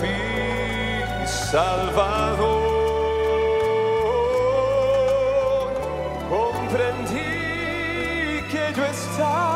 mi Salvador. Comprendí que yo estaba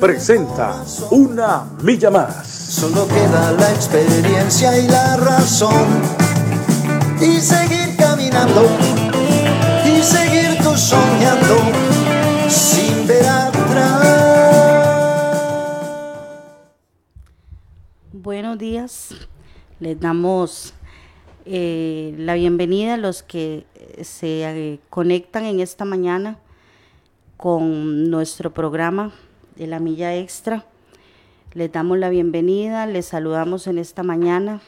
presenta Una Milla Más. Solo queda la experiencia y la razón. Y seguir caminando. Y seguir tú soñando. Sin ver atrás. Buenos días. Les damos eh, la bienvenida a los que eh, se eh, conectan en esta mañana con nuestro programa de la Milla Extra. Les damos la bienvenida, les saludamos en esta mañana,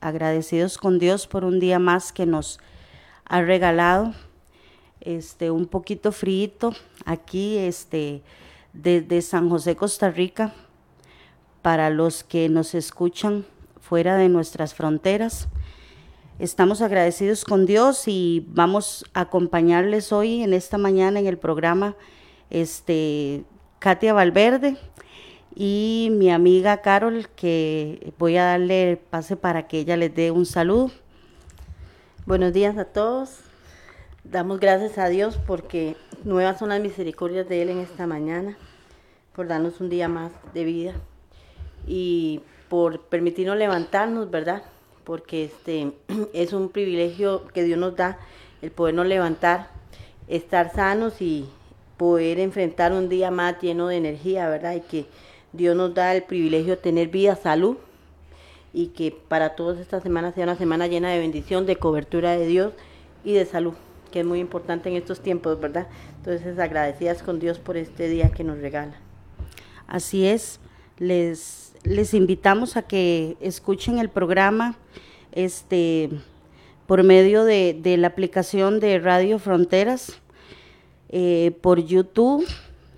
agradecidos con Dios por un día más que nos ha regalado. Este, un poquito frío aquí, este, desde San José, Costa Rica, para los que nos escuchan fuera de nuestras fronteras. Estamos agradecidos con Dios y vamos a acompañarles hoy en esta mañana en el programa este, Katia Valverde y mi amiga Carol, que voy a darle pase para que ella les dé un saludo. Buenos días a todos. Damos gracias a Dios porque nuevas son las misericordias de Él en esta mañana, por darnos un día más de vida y por permitirnos levantarnos, ¿verdad? Porque este es un privilegio que Dios nos da el podernos levantar, estar sanos y poder enfrentar un día más lleno de energía, ¿verdad? Y que Dios nos da el privilegio de tener vida, salud y que para todos esta semana sea una semana llena de bendición, de cobertura de Dios y de salud, que es muy importante en estos tiempos, ¿verdad? Entonces agradecidas con Dios por este día que nos regala. Así es, les, les invitamos a que escuchen el programa este, por medio de, de la aplicación de Radio Fronteras, eh, por YouTube,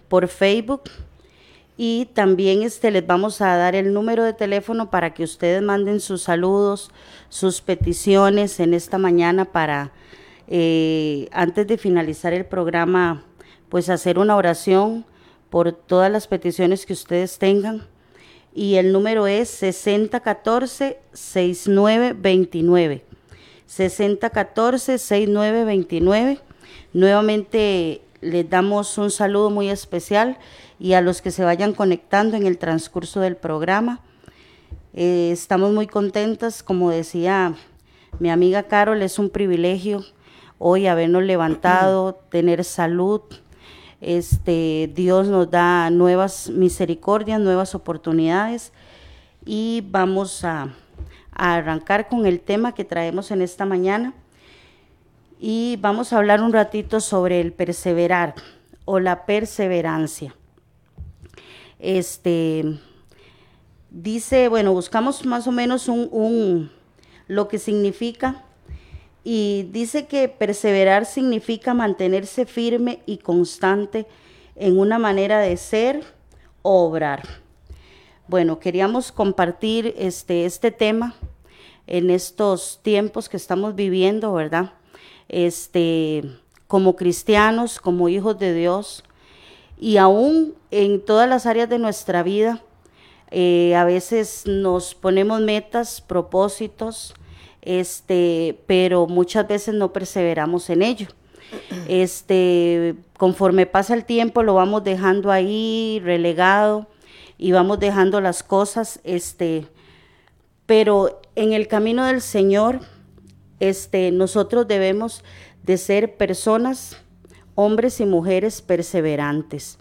por Facebook y también este, les vamos a dar el número de teléfono para que ustedes manden sus saludos, sus peticiones en esta mañana para, eh, antes de finalizar el programa, pues hacer una oración por todas las peticiones que ustedes tengan. Y el número es 6014-6929. 6014-6929. Nuevamente les damos un saludo muy especial y a los que se vayan conectando en el transcurso del programa. Eh, estamos muy contentas, como decía mi amiga Carol, es un privilegio hoy habernos levantado, tener salud. Este, Dios nos da nuevas misericordias, nuevas oportunidades y vamos a, a arrancar con el tema que traemos en esta mañana y vamos a hablar un ratito sobre el perseverar o la perseverancia. Este dice, bueno, buscamos más o menos un, lo que significa y dice que perseverar significa mantenerse firme y constante en una manera de ser o obrar. Bueno, queríamos compartir este, este tema en estos tiempos que estamos viviendo, ¿verdad? Este, como cristianos, como hijos de Dios, y aún en todas las áreas de nuestra vida, eh, a veces nos ponemos metas, propósitos, este, pero muchas veces no perseveramos en ello. Este, conforme pasa el tiempo lo vamos dejando ahí relegado y vamos dejando las cosas, este, pero en el camino del Señor, este, nosotros debemos de ser personas, hombres y mujeres perseverantes.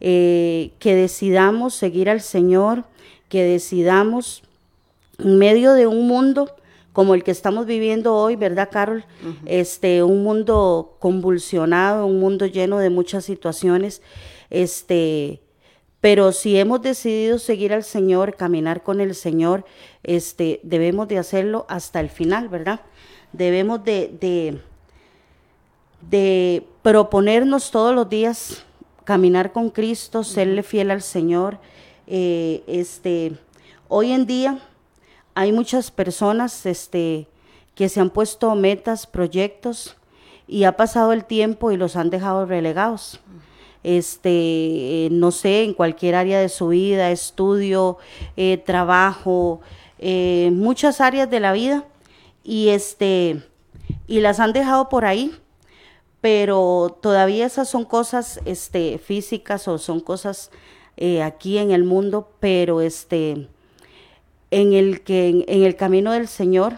eh, que decidamos seguir al Señor, que decidamos en medio de un mundo como el que estamos viviendo hoy, ¿verdad, Carol? Este, un mundo convulsionado, un mundo lleno de muchas situaciones, este, pero si hemos decidido seguir al Señor, caminar con el Señor, este, debemos de hacerlo hasta el final, ¿verdad? Debemos de, de, de proponernos todos los días caminar con Cristo, serle fiel al Señor. Eh, este, hoy en día hay muchas personas este, que se han puesto metas, proyectos, y ha pasado el tiempo y los han dejado relegados. Este, eh, no sé, en cualquier área de su vida, estudio, eh, trabajo, muchas áreas de la vida, y este, y las han dejado por ahí, pero todavía esas son cosas este, físicas o son cosas aquí en el mundo, pero este, en el que en, el camino del Señor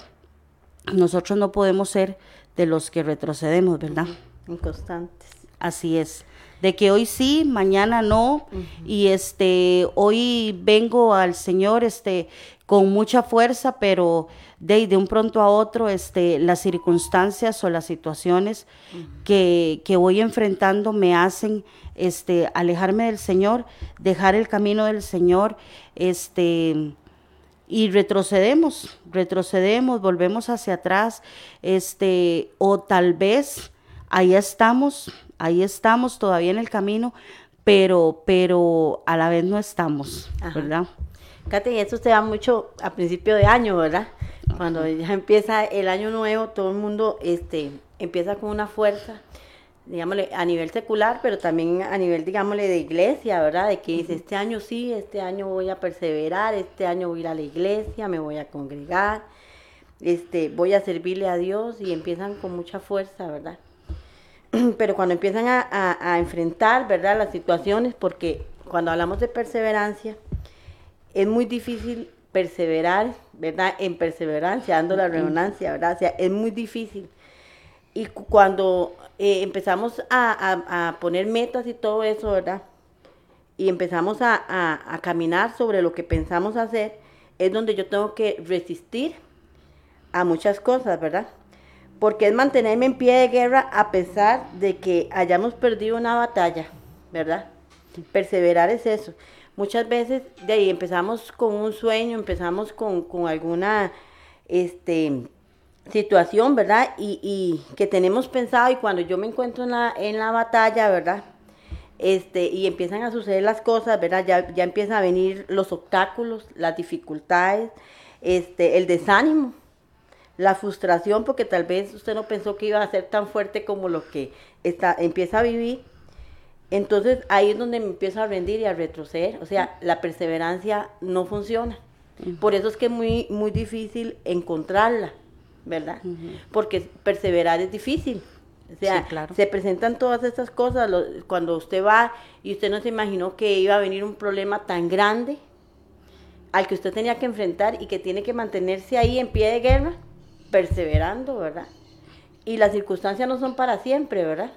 nosotros no podemos ser de los que retrocedemos, ¿verdad? Inconstantes. Así es. De que hoy sí, mañana no, y este, hoy vengo al Señor, este, con mucha fuerza, pero de, de un pronto a otro, este, las circunstancias o las situaciones que, que voy enfrentando me hacen, este, alejarme del Señor, dejar el camino del Señor, este, y retrocedemos, retrocedemos, volvemos hacia atrás, este, o tal vez ahí estamos, ahí estamos todavía en el camino, pero, pero a la vez no estamos, ¿verdad? Katy, eso se da mucho a principio de año, ¿verdad? Cuando ya empieza el año nuevo, todo el mundo este, empieza con una fuerza digámosle, a nivel secular, pero también a nivel, digámosle, de iglesia, ¿verdad? De que dice, este año sí, este año voy a perseverar, este año voy a ir a la iglesia, me voy a congregar, este, voy a servirle a Dios y empiezan con mucha fuerza, ¿verdad? Pero cuando empiezan a, enfrentar, ¿verdad? Las situaciones, porque cuando hablamos de perseverancia, es muy difícil perseverar, ¿verdad? En perseverancia, dando la redundancia, ¿verdad? O sea, es muy difícil. Y cuando eh, empezamos a, poner metas y todo eso, ¿verdad? Y empezamos a, caminar sobre lo que pensamos hacer, es donde yo tengo que resistir a muchas cosas, ¿verdad? Porque es mantenerme en pie de guerra a pesar de que hayamos perdido una batalla, ¿verdad? Perseverar es eso. Muchas veces de ahí empezamos con un sueño, empezamos con, con alguna, este, situación, ¿verdad? Y, y, que tenemos pensado y cuando yo me encuentro en la, en la batalla, ¿verdad? Este, y empiezan a suceder las cosas, ¿verdad? Ya, ya empiezan a venir los obstáculos, las dificultades, este, el desánimo, la frustración, porque tal vez usted no pensó que iba a ser tan fuerte como lo que está, empieza a vivir. Entonces ahí es donde me empiezo a rendir y a retroceder. O sea, la perseverancia no funciona. Por eso es que es muy, muy difícil encontrarla. ¿verdad? Porque perseverar es difícil. O sea, se presentan todas estas cosas cuando usted va y usted no se imaginó que iba a venir un problema tan grande al que usted tenía que enfrentar y que tiene que mantenerse ahí en pie de guerra, perseverando, ¿verdad? Y las circunstancias no son para siempre, ¿verdad?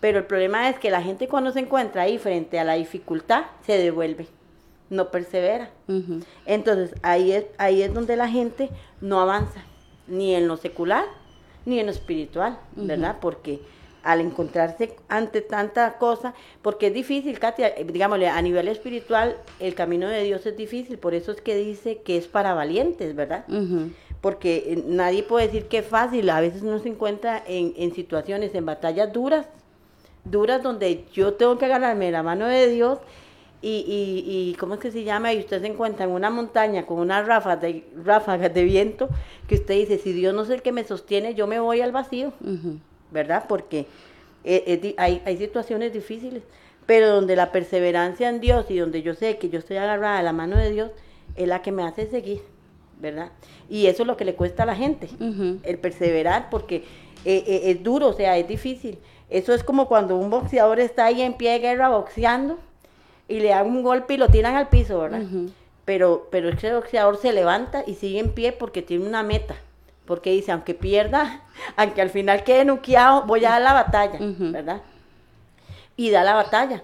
Pero el problema es que la gente cuando se encuentra ahí frente a la dificultad, se devuelve, no persevera. Entonces, ahí es, ahí es donde la gente no avanza ni en lo secular, ni en lo espiritual, ¿verdad? Porque al encontrarse ante tanta cosa, porque es difícil, Katia, eh, digámosle, a nivel espiritual, el camino de Dios es difícil, por eso es que dice que es para valientes, ¿verdad? Porque eh, nadie puede decir que es fácil, a veces uno se encuentra en, en situaciones, en batallas duras, duras donde yo tengo que agarrarme la mano de Dios y, y, y, ¿cómo es que se llama? Y usted se encuentra en una montaña con unas ráfagas de, ráfagas de viento que usted dice, si Dios no es el que me sostiene, yo me voy al vacío, ¿verdad? Porque hay, hay situaciones difíciles, pero donde la perseverancia en Dios y donde yo sé que yo estoy agarrada a la mano de Dios, es la que me hace seguir, ¿verdad? Y eso es lo que le cuesta a la gente, el perseverar, porque eh, eh, es duro, o sea, es difícil. Eso es como cuando un boxeador está ahí en pie de guerra boxeando y le dan un golpe y lo tiran al piso, ¿verdad? Pero, pero ese boxeador se levanta y sigue en pie porque tiene una meta. Porque dice, aunque pierda, aunque al final quede nuqueado, voy a dar la batalla, ¿verdad? Y da la batalla.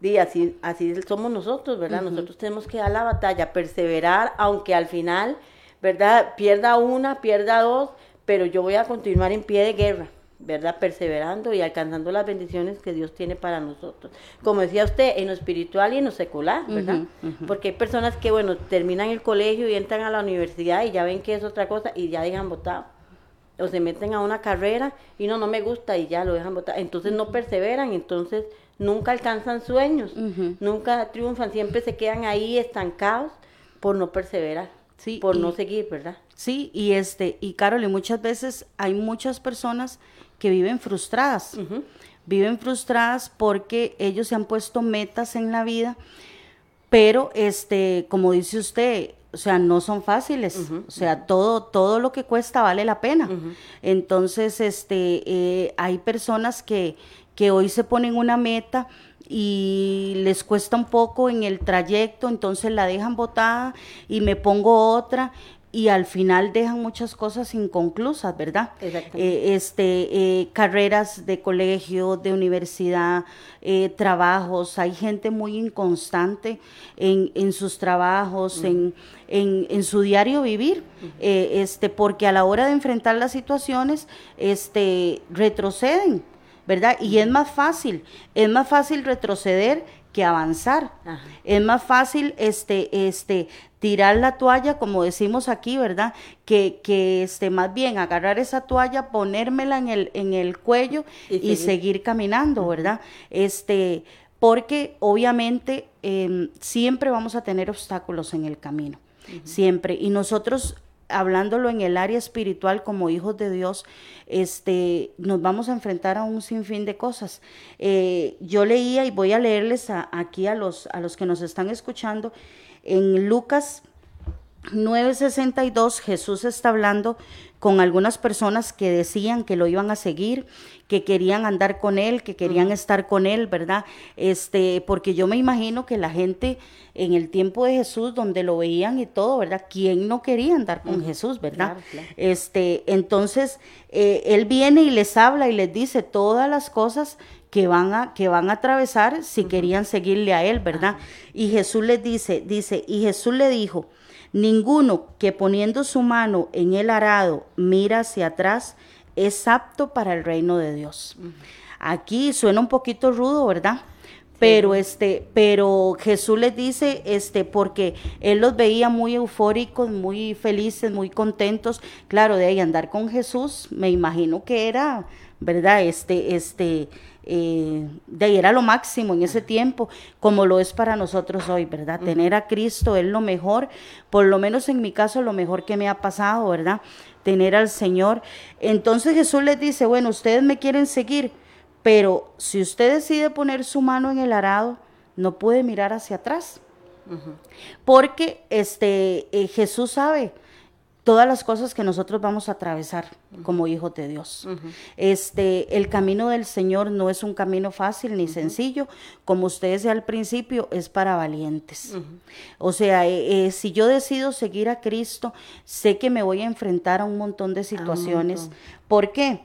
Di, así, así somos nosotros, ¿verdad? Nosotros tenemos que dar la batalla, perseverar, aunque al final, ¿verdad? Pierda una, pierda dos, pero yo voy a continuar en pie de guerra. ¿verdad? Perseverando y alcanzando las bendiciones que Dios tiene para nosotros. Como decía usted, en lo espiritual y en lo secular, ¿verdad? Porque hay personas que, bueno, terminan el colegio y entran a la universidad y ya ven que es otra cosa y ya dejan votado. O se meten a una carrera y no, no me gusta y ya lo dejan votar. Entonces no perseveran, entonces nunca alcanzan sueños, nunca triunfan, siempre se quedan ahí estancados por no perseverar. Sí, por no seguir, ¿verdad? Sí, y este, y Carol, y muchas veces hay muchas personas que viven frustradas. Viven frustradas porque ellos se han puesto metas en la vida, pero este, como dice usted, o sea, no son fáciles. O sea, todo, todo lo que cuesta vale la pena. Entonces, este, eh, hay personas que, que hoy se ponen una meta y les cuesta un poco en el trayecto, entonces la dejan botada y me pongo otra y al final dejan muchas cosas inconclusas, ¿verdad? Eh, este, eh, carreras de colegio, de universidad, eh, trabajos, hay gente muy inconstante en, en sus trabajos, en, en, su diario vivir, este, porque a la hora de enfrentar las situaciones, este, retroceden. ¿verdad? Y es más fácil, es más fácil retroceder que avanzar. Es más fácil este, este, tirar la toalla, como decimos aquí, ¿verdad? Que, que este, más bien agarrar esa toalla, ponérmela en el, en el cuello y, seguir. caminando, ¿verdad? Este, porque obviamente em, siempre vamos a tener obstáculos en el camino, siempre. Y nosotros hablándolo en el área espiritual como hijos de Dios, este, nos vamos a enfrentar a un sinfín de cosas. Eh, yo leía y voy a leerles aquí a los, a los que nos están escuchando, en Lucas 9:62 Jesús está hablando con algunas personas que decían que lo iban a seguir, que querían andar con él, que querían estar con él, ¿verdad? Este, porque yo me imagino que la gente en el tiempo de Jesús, donde lo veían y todo, ¿verdad? ¿Quién no quería andar con Jesús, verdad? Este, entonces, eh, él viene y les habla y les dice todas las cosas que van a, que van a atravesar si querían seguirle a él, ¿verdad? Y Jesús les dice, dice, y Jesús le dijo, Ninguno que poniendo su mano en el arado mira hacia atrás es apto para el reino de Dios. Aquí suena un poquito rudo, ¿verdad? Pero este, pero Jesús les dice, este, porque él los veía muy eufóricos, muy felices, muy contentos. Claro, de ahí andar con Jesús, me imagino que era, ¿verdad? Este, este, eh, de ahí era lo máximo en ese tiempo, como lo es para nosotros hoy, ¿verdad? Tener a Cristo es lo mejor, por lo menos en mi caso, lo mejor que me ha pasado, ¿verdad? Tener al Señor. Entonces Jesús les dice, bueno, ustedes me quieren seguir, pero si usted decide poner su mano en el arado, no puede mirar hacia atrás. Porque este, eh, Jesús sabe, todas las cosas que nosotros vamos a atravesar como hijos de Dios. Este, el camino del Señor no es un camino fácil ni sencillo, como usted decía al principio, es para valientes. O sea, eh, eh, si yo decido seguir a Cristo, sé que me voy a enfrentar a un montón de situaciones. ¿Por qué?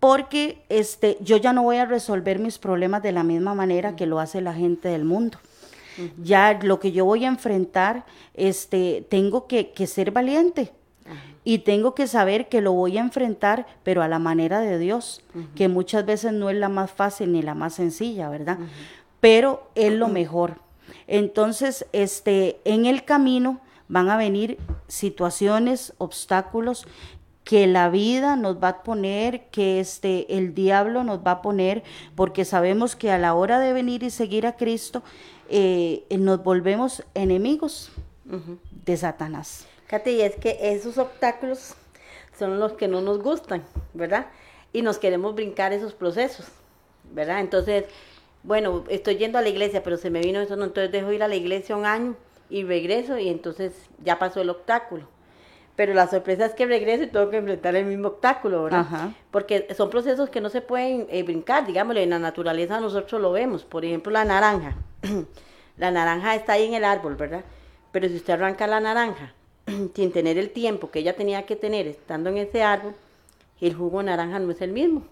Porque este, yo ya no voy a resolver mis problemas de la misma manera que lo hace la gente del mundo. Ya lo que yo voy a enfrentar, este, tengo que, que ser valiente y tengo que saber que lo voy a enfrentar, pero a la manera de Dios, que muchas veces no es la más fácil ni la más sencilla, ¿verdad? Pero es lo mejor. Entonces, este, en el camino van a venir situaciones, obstáculos que la vida nos va a poner, que este, el diablo nos va a poner, porque sabemos que a la hora de venir y seguir a Cristo, eh, nos volvemos enemigos de Satanás. Fíjate, y es que esos obstáculos son los que no nos gustan, ¿verdad? Y nos queremos brincar esos procesos, ¿verdad? Entonces, bueno, estoy yendo a la iglesia, pero se me vino eso, no, entonces dejo ir a la iglesia un año y regreso y entonces ya pasó el obstáculo. Pero la sorpresa es que regreso y tengo que enfrentar el mismo obstáculo, ¿verdad? Porque son procesos que no se pueden eh, brincar, digámoslo, en la naturaleza nosotros lo vemos. Por ejemplo, la naranja. la naranja está ahí en el árbol, ¿verdad? Pero si usted arranca la naranja sin tener el tiempo que ella tenía que tener estando en ese árbol, el jugo naranja no es el mismo.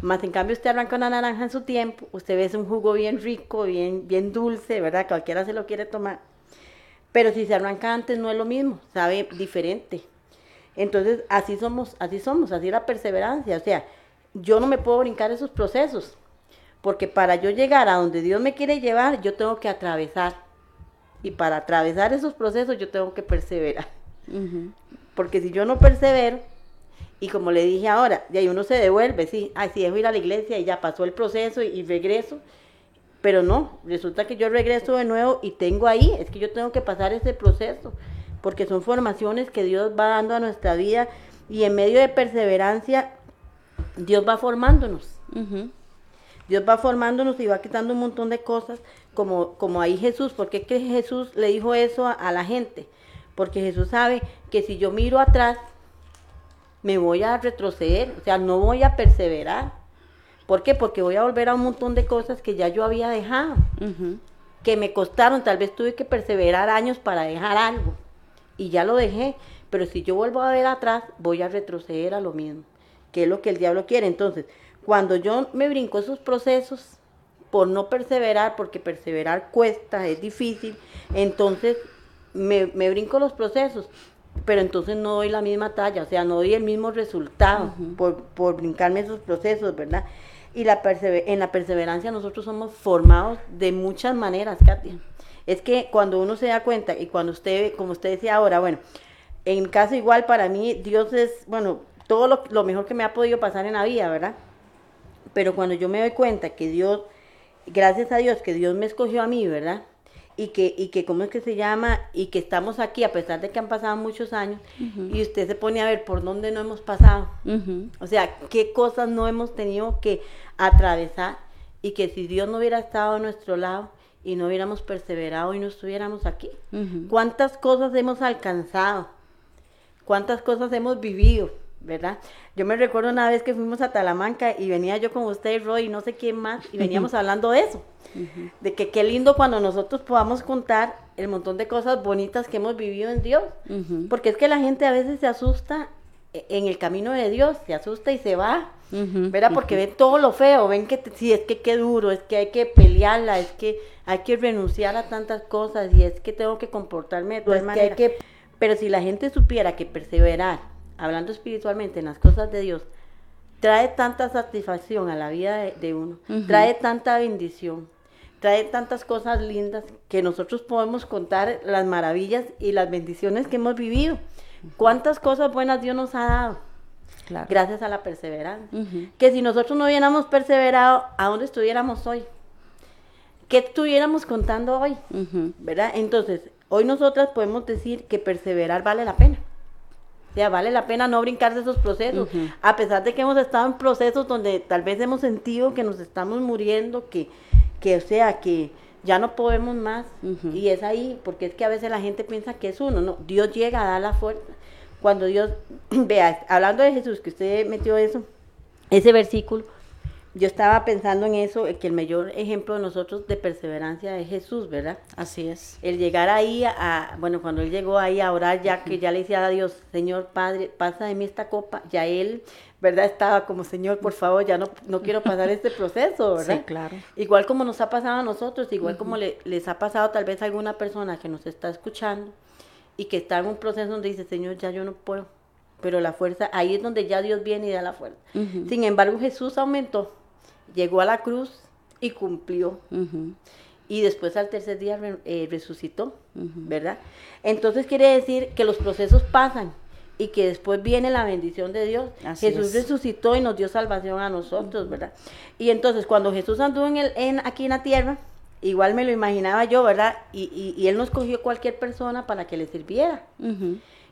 Más en cambio usted arranca una naranja en su tiempo, usted ve es un jugo bien rico, bien, bien dulce, ¿verdad? Cualquiera se lo quiere tomar. Pero si se arranca antes no es lo mismo, sabe diferente. Entonces, así somos, así somos, así la perseverancia. O sea, yo no me puedo brincar esos procesos, porque para yo llegar a donde Dios me quiere llevar, yo tengo que atravesar. Y para atravesar esos procesos yo tengo que perseverar. Porque si yo no persevero, y como le dije ahora, y ahí uno se devuelve, sí, ay, sí, dejo ir a la iglesia y ya pasó el proceso y, y regreso, pero no, resulta que yo regreso de nuevo y tengo ahí, es que yo tengo que pasar ese proceso, porque son formaciones que Dios va dando a nuestra vida y en medio de perseverancia, Dios va formándonos. Dios va formándonos y va quitando un montón de cosas, como, como ahí Jesús, ¿por qué que Jesús le dijo eso a, a la gente? Porque Jesús sabe que si yo miro atrás, me voy a retroceder, o sea, no voy a perseverar. ¿Por qué? Porque voy a volver a un montón de cosas que ya yo había dejado, que me costaron, tal vez tuve que perseverar años para dejar algo y ya lo dejé, pero si yo vuelvo a ver atrás, voy a retroceder a lo mismo, que es lo que el diablo quiere. Entonces, cuando yo me brinco esos procesos por no perseverar, porque perseverar cuesta, es difícil, entonces me, me brinco los procesos, pero entonces no doy la misma talla, o sea, no doy el mismo resultado por, por, brincarme esos procesos, ¿verdad? Y la en la perseverancia nosotros somos formados de muchas maneras, Katia. Es que cuando uno se da cuenta y cuando usted, como usted decía ahora, bueno, en caso igual para mí, Dios es, bueno, todo lo, lo mejor que me ha podido pasar en la vida, ¿verdad? Pero cuando yo me doy cuenta que Dios, gracias a Dios, que Dios me escogió a mí, ¿verdad? y que, y que cómo es que se llama, y que estamos aquí a pesar de que han pasado muchos años, y usted se pone a ver por dónde no hemos pasado. O sea, qué cosas no hemos tenido que atravesar, y que si Dios no hubiera estado a nuestro lado y no hubiéramos perseverado y no estuviéramos aquí, cuántas cosas hemos alcanzado, cuántas cosas hemos vivido. ¿Verdad? Yo me recuerdo una vez que fuimos a Talamanca y venía yo con usted, Roy, y no sé quién más, y veníamos hablando de eso de que qué lindo cuando nosotros podamos contar el montón de cosas bonitas que hemos vivido en Dios, porque es que la gente a veces se asusta e, en el camino de Dios, se asusta y se va, ¿verdad? Porque ven todo lo feo, ven que sí, es que qué duro, es que hay que pelearla, es que hay que renunciar a tantas cosas y es que tengo que comportarme de todas maneras. Que Pero si la gente supiera que perseverar, hablando espiritualmente en las cosas de Dios, trae tanta satisfacción a la vida de, uno, trae tanta bendición, trae tantas cosas lindas que nosotros podemos contar las maravillas y las bendiciones que hemos vivido. Cuántas cosas buenas Dios nos ha dado. Gracias a la perseverancia. Que si nosotros no hubiéramos perseverado, ¿a dónde estuviéramos hoy? ¿Qué estuviéramos contando hoy? ¿Verdad? Entonces, hoy nosotras podemos decir que perseverar vale la pena. O sea, vale la pena no brincarse esos procesos, a pesar de que hemos estado en procesos donde tal vez hemos sentido que nos estamos muriendo, que, que o sea, que ya no podemos más. Y es ahí, porque es que a veces la gente piensa que es uno, no, Dios llega a dar la fuerza. Cuando Dios, vea, hablando de Jesús, que usted metió eso, ese versículo, yo estaba pensando en eso, que el mayor ejemplo de nosotros de perseverancia es Jesús, ¿verdad? Así es. El llegar ahí a, bueno, cuando él llegó ahí a orar, ya que ya le decía a Dios, Señor Padre, pasa de mí esta copa, ya él, ¿verdad? Estaba como, Señor, por favor, ya no, no quiero pasar este proceso, ¿verdad? Sí, claro. Igual como nos ha pasado a nosotros, igual como le, les ha pasado tal vez a alguna persona que nos está escuchando y que está en un proceso donde dice, Señor, ya yo no puedo, pero la fuerza, ahí es donde ya Dios viene y da la fuerza. Sin embargo, Jesús aumentó llegó a la cruz y cumplió. Y después al tercer día eh, resucitó, ¿verdad? Entonces quiere decir que los procesos pasan y que después viene la bendición de Dios. Jesús resucitó y nos dio salvación a nosotros, ¿verdad? Y entonces cuando Jesús anduvo en el, en, aquí en la tierra, igual me lo imaginaba yo, ¿verdad? Y, y, Él nos cogió cualquier persona para que le sirviera.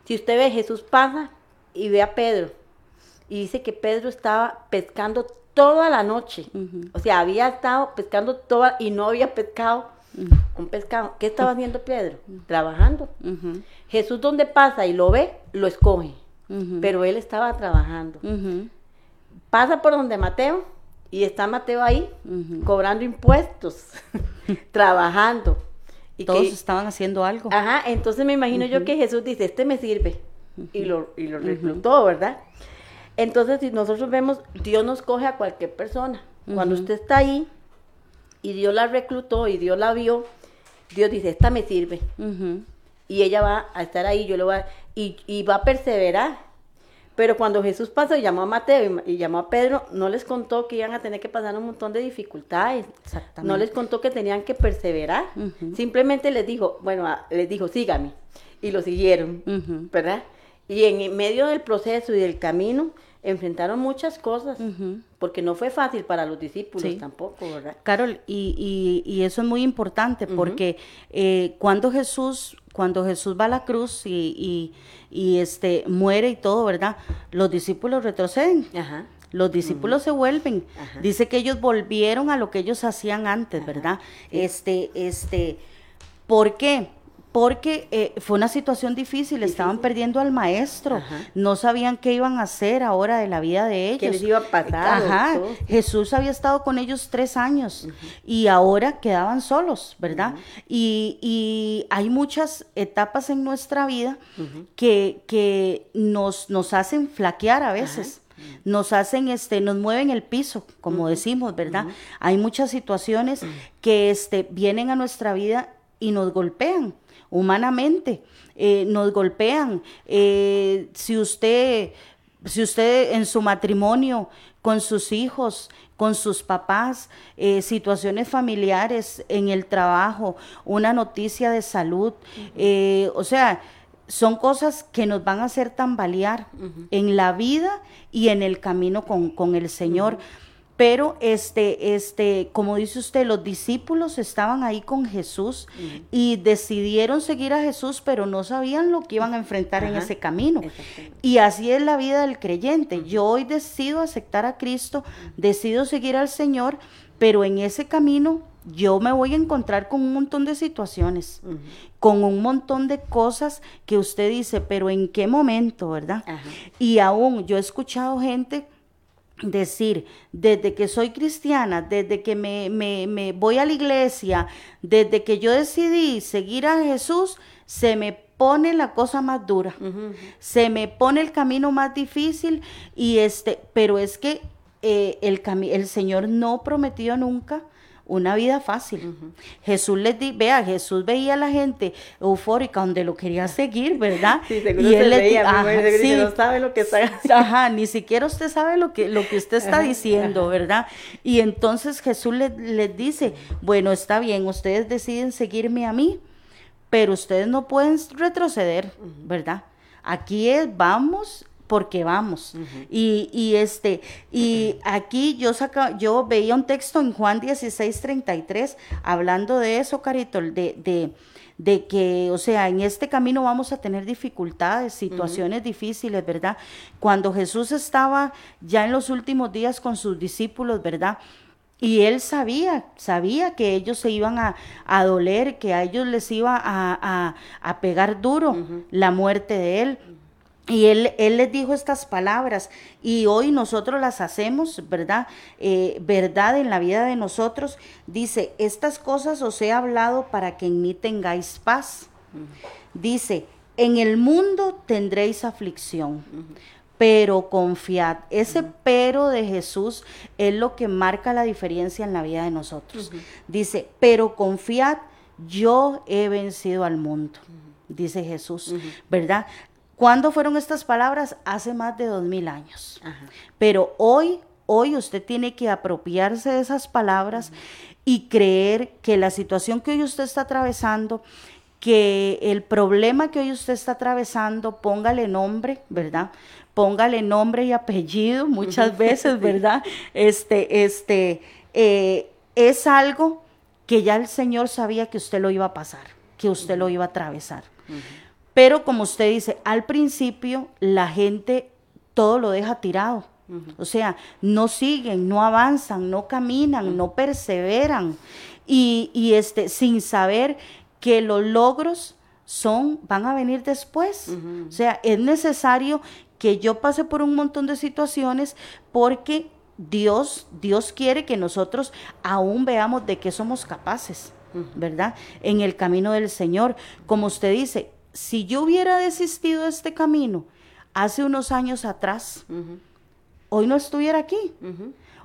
Si usted ve, Jesús pasa y ve a Pedro. Y dice que Pedro estaba pescando toda la noche. O sea, había estado pescando toda y no había pescado un pescado. ¿Qué estaba haciendo Pedro? Trabajando. Jesús donde pasa y lo ve, lo escoge. Pero él estaba trabajando. Pasa por donde Mateo y está Mateo ahí cobrando impuestos, trabajando. Y Todos estaban haciendo algo. Ajá, entonces me imagino yo que Jesús dice, este me sirve. Y lo, y lo reclutó, ¿verdad? Entonces, si nosotros vemos, Dios nos coge a cualquier persona. Cuando usted está ahí y Dios la reclutó y Dios la vio, Dios dice, esta me sirve. Y ella va a estar ahí, yo lo voy a, y, y va a perseverar. Pero cuando Jesús pasó y llamó a Mateo y, llamó a Pedro, no les contó que iban a tener que pasar un montón de dificultades. Exactamente. No les contó que tenían que perseverar. Simplemente les dijo, bueno, a- les dijo, sígame. Y lo siguieron. ¿verdad? Y en medio del proceso y del camino, enfrentaron muchas cosas. Porque no fue fácil para los discípulos Sí. tampoco, ¿verdad? Carol, y, y- y eso es muy importante porque eh, cuando Jesús, cuando Jesús va a la cruz y, y- este muere y todo, ¿verdad? Los discípulos retroceden. Ajá. Los discípulos se vuelven. Ajá. Dice que ellos volvieron a lo que ellos hacían antes, ¿verdad? Este, este, ¿por qué? Porque eh, fue una situación difícil, estaban perdiendo al maestro, Ajá. no sabían qué iban a hacer ahora de la vida de ellos. ¿Qué les iba a pasar? Ajá. Jesús había estado con ellos tres años y ahora quedaban solos, ¿verdad? y, y hay muchas etapas en nuestra vida que, que nos, nos hacen flaquear a veces. Nos hacen, este, nos mueven el piso, como decimos, ¿verdad? Hay muchas situaciones que este, vienen a nuestra vida y nos golpean humanamente, eh, nos golpean. Eh, si usted si usted en su matrimonio, con sus hijos, con sus papás, eh, situaciones familiares, en el trabajo, una noticia de salud, eh, o sea, son cosas que nos van a hacer tambalear en la vida y en el camino con, con el Señor. Pero este, este, como dice usted, los discípulos estaban ahí con Jesús y decidieron seguir a Jesús, pero no sabían lo que iban a enfrentar en ese camino. Y así es la vida del creyente. Yo hoy decido aceptar a Cristo, decido seguir al Señor, pero en ese camino yo me voy a encontrar con un montón de situaciones, con un montón de cosas que usted dice, pero ¿en qué momento, verdad? Ajá. Y aún yo he escuchado gente decir, desde que soy cristiana, desde que me, me- me voy a la iglesia, desde que yo decidí seguir a Jesús, se me pone la cosa más dura, se me pone el camino más difícil y este, pero es que eh, el, el Señor no prometió nunca una vida fácil. Jesús les di, vea, Jesús veía a la gente eufórica donde lo quería seguir, ¿verdad? Sí, seguro se les veía, ajá, seguro sí. no sabe lo que está haciendo. Ajá, ni siquiera usted sabe lo que, lo que usted está diciendo, ¿verdad? Y entonces Jesús les, les dice, bueno, está bien, ustedes deciden seguirme a mí, pero ustedes no pueden retroceder, ¿verdad? Aquí es, vamos porque vamos. y, y este, y aquí yo saca, yo veía un texto en Juan 16, 33, hablando de eso, Carito, de, de, de que, o sea, en este camino vamos a tener dificultades, situaciones difíciles, ¿verdad? Cuando Jesús estaba ya en los últimos días con sus discípulos, ¿verdad? Y él sabía, sabía que ellos se iban a, a doler, que a ellos les iba a, a- a pegar duro la muerte de él. Y él, él les dijo estas palabras y hoy nosotros las hacemos, ¿verdad? Eh, verdad en la vida de nosotros. Dice, estas cosas os he hablado para que en mí tengáis paz. Dice, en el mundo tendréis aflicción, pero confiad. Ese pero de Jesús es lo que marca la diferencia en la vida de nosotros. Dice, pero confiad, yo he vencido al mundo, dice Jesús, ¿verdad? ¿Cuándo fueron estas palabras? Hace más de dos mil años. Ajá. Pero hoy, hoy usted tiene que apropiarse de esas palabras y creer que la situación que hoy usted está atravesando, que el problema que hoy usted está atravesando, póngale nombre, ¿verdad? Póngale nombre y apellido muchas veces, ¿verdad? Este, este, eh, es algo que ya el Señor sabía que usted lo iba a pasar, que usted lo iba a atravesar. Pero como usted dice, al principio la gente todo lo deja tirado. O sea, no siguen, no avanzan, no caminan, no perseveran. Y, y, este, sin saber que los logros son, van a venir después. O sea, es necesario que yo pase por un montón de situaciones porque Dios, Dios quiere que nosotros aún veamos de qué somos capaces, ¿verdad? En el camino del Señor. Como usted dice, si yo hubiera desistido de este camino hace unos años atrás, hoy no estuviera aquí.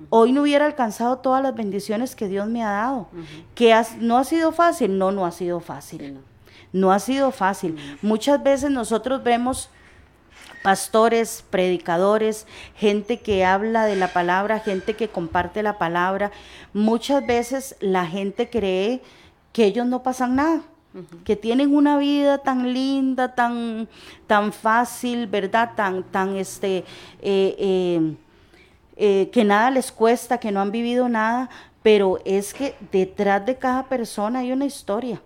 Hoy no hubiera alcanzado todas las bendiciones que Dios me ha dado. ¿Que has- no ha sido fácil? No, no ha sido fácil. No ha sido fácil. Muchas veces nosotros vemos pastores, predicadores, gente que habla de la palabra, gente que comparte la palabra. Muchas veces la gente cree que ellos no pasan nada, que tienen una vida tan linda, tan, tan fácil, ¿verdad? Tan, tan este, eh, eh, eh, que nada les cuesta, que no han vivido nada, pero es que detrás de cada persona hay una historia.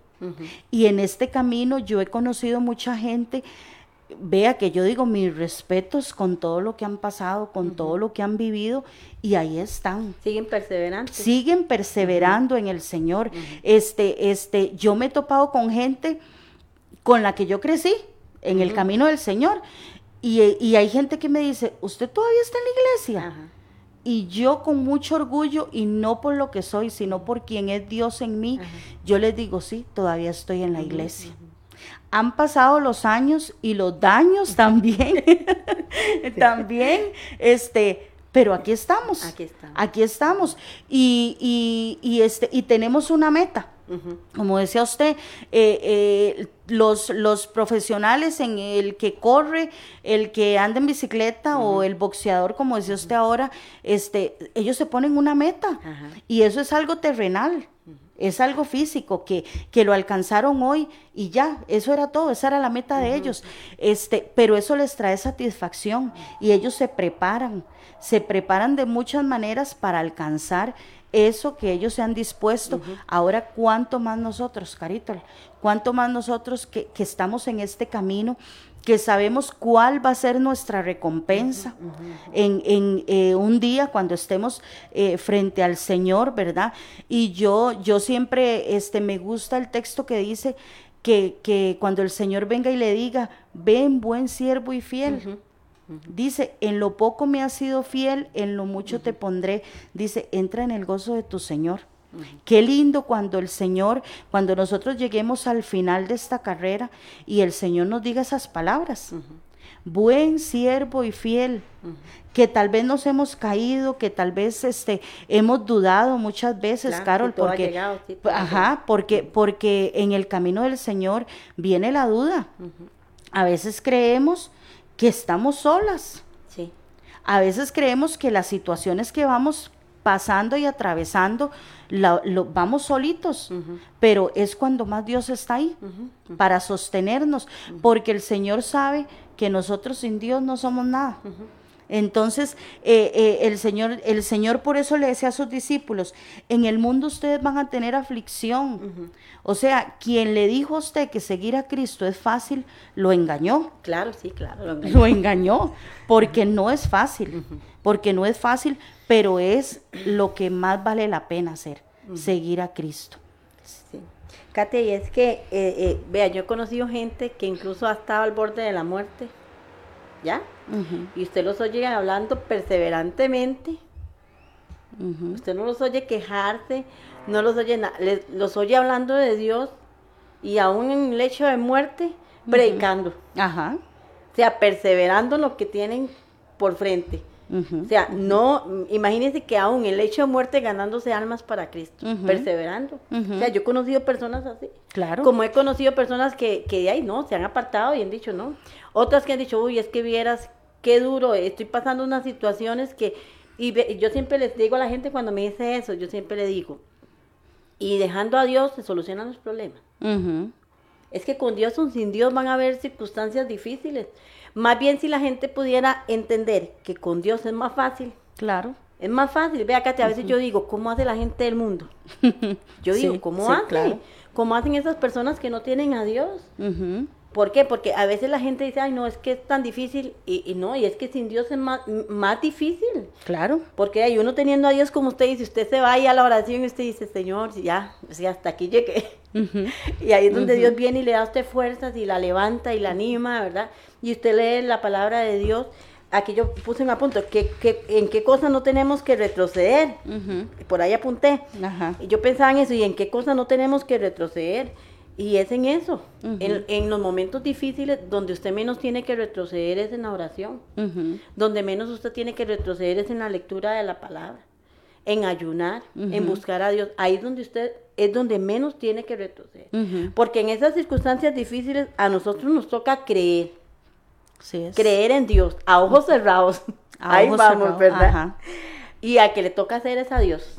Y en este camino yo he conocido mucha gente, vea que yo digo mis respetos con todo lo que han pasado, con todo lo que han vivido, y ahí están. Siguen perseverantes. Siguen perseverando en el Señor. Este, este, yo me he topado con gente con la que yo crecí en el camino del Señor. Y, y hay gente que me dice, ¿usted todavía está en la iglesia? Y yo con mucho orgullo, y no por lo que soy, sino por quien es Dios en mí, yo les digo, sí, todavía estoy en la iglesia. Han pasado los años y los daños también, también, este, pero aquí estamos. Aquí estamos. Aquí estamos. Y, y, y, este, y tenemos una meta. Como decía usted, eh, eh, los, los profesionales en el que corre, el que anda en bicicleta o el boxeador, como decía usted ahora, este, ellos se ponen una meta y eso es algo terrenal. Es algo físico que, que lo alcanzaron hoy y ya, eso era todo, esa era la meta de ellos. Este, pero eso les trae satisfacción y ellos se preparan, se preparan de muchas maneras para alcanzar eso que ellos se han dispuesto. Ahora, ¿cuánto más nosotros, Carito? ¿Cuánto más nosotros que, que estamos en este camino? Que sabemos cuál va a ser nuestra recompensa en, en, eh, un día cuando estemos eh, frente al Señor, ¿verdad? Y yo, yo siempre este, me gusta el texto que dice que, que cuando el Señor venga y le diga, ven buen siervo y fiel. Dice, en lo poco me has sido fiel, en lo mucho te pondré. Dice, entra en el gozo de tu Señor. Qué lindo cuando el Señor, cuando nosotros lleguemos al final de esta carrera y el Señor nos diga esas palabras. Buen siervo y fiel, que tal vez nos hemos caído, que tal vez este hemos dudado muchas veces, Claro, Carol, porque llegado, sí, ajá, porque porque en el camino del Señor viene la duda. A veces creemos que estamos solas. Sí. A veces creemos que las situaciones que vamos pasando y atravesando la- lo, vamos solitos, pero es cuando más Dios está ahí para sostenernos, porque el Señor sabe que nosotros sin Dios no somos nada. Entonces, eh, eh, el, Señor, el Señor por eso le decía a sus discípulos, en el mundo ustedes van a tener aflicción. O sea, quien le dijo a usted que seguir a Cristo es fácil, lo engañó Claro, sí, claro. lo engañó. lo engañó, porque no es fácil, porque no es fácil, pero es lo que más vale la pena hacer, seguir a Cristo. Sí. Katia, y es que, eh, eh, vea, yo he conocido gente que incluso ha estado al borde de la muerte, ¿ya? Y usted los oye hablando perseverantemente, usted no los oye quejarse, no los oye, na- le- los oye hablando de Dios y aún en el hecho de muerte, predicando, Ajá. o sea, perseverando en lo que tienen por frente. ujú. O sea, no, imagínense que aún el hecho de muerte ganándose almas para Cristo, Ujú. perseverando. Ujú. O sea, yo he conocido personas así. Claro. Como he conocido personas que, que de ahí no, se han apartado y han dicho no. Otras que han dicho, uy, es que vieras qué duro, estoy pasando unas situaciones que, y ve- yo siempre les digo a la gente cuando me dice eso, yo siempre le digo, y dejando a Dios se solucionan los problemas. Es que con Dios o sin Dios van a haber circunstancias difíciles. Más bien si la gente pudiera entender que con Dios es más fácil, Claro. es más fácil. Ve acá, a veces yo digo, ¿cómo hace la gente del mundo? Yo digo, Sí, ¿cómo sí, hace? claro. ¿Cómo hacen esas personas que no tienen a Dios? Ujú. ¿Por qué? Porque a veces la gente dice, ay, no, es que es tan difícil. Y, y no, y es que sin Dios es más, más difícil. Claro. Porque hay uno teniendo a Dios como usted dice, usted se va ahí a la oración y usted dice, Señor, ya, o sea, hasta aquí llegué. Y ahí es donde Dios viene y le da a usted fuerzas y la levanta y la anima, ¿verdad? Y usted lee la palabra de Dios. Aquí yo puse un apunto, que, que, ¿en qué cosas no tenemos que retroceder? Por ahí apunté. Ajá. Y yo pensaba en eso, ¿y en qué cosas no tenemos que retroceder? Y es en eso, en, en los momentos difíciles donde usted menos tiene que retroceder es en la oración, donde menos usted tiene que retroceder es en la lectura de la palabra, en ayunar, en buscar a Dios. Ahí es donde usted es donde menos tiene que retroceder. Porque en esas circunstancias difíciles a nosotros nos toca creer, Sí es. creer en Dios, a ojos cerrados. A Ahí ojos vamos, cerrados, ¿verdad? ajá. Y a que le toca hacer es a Dios.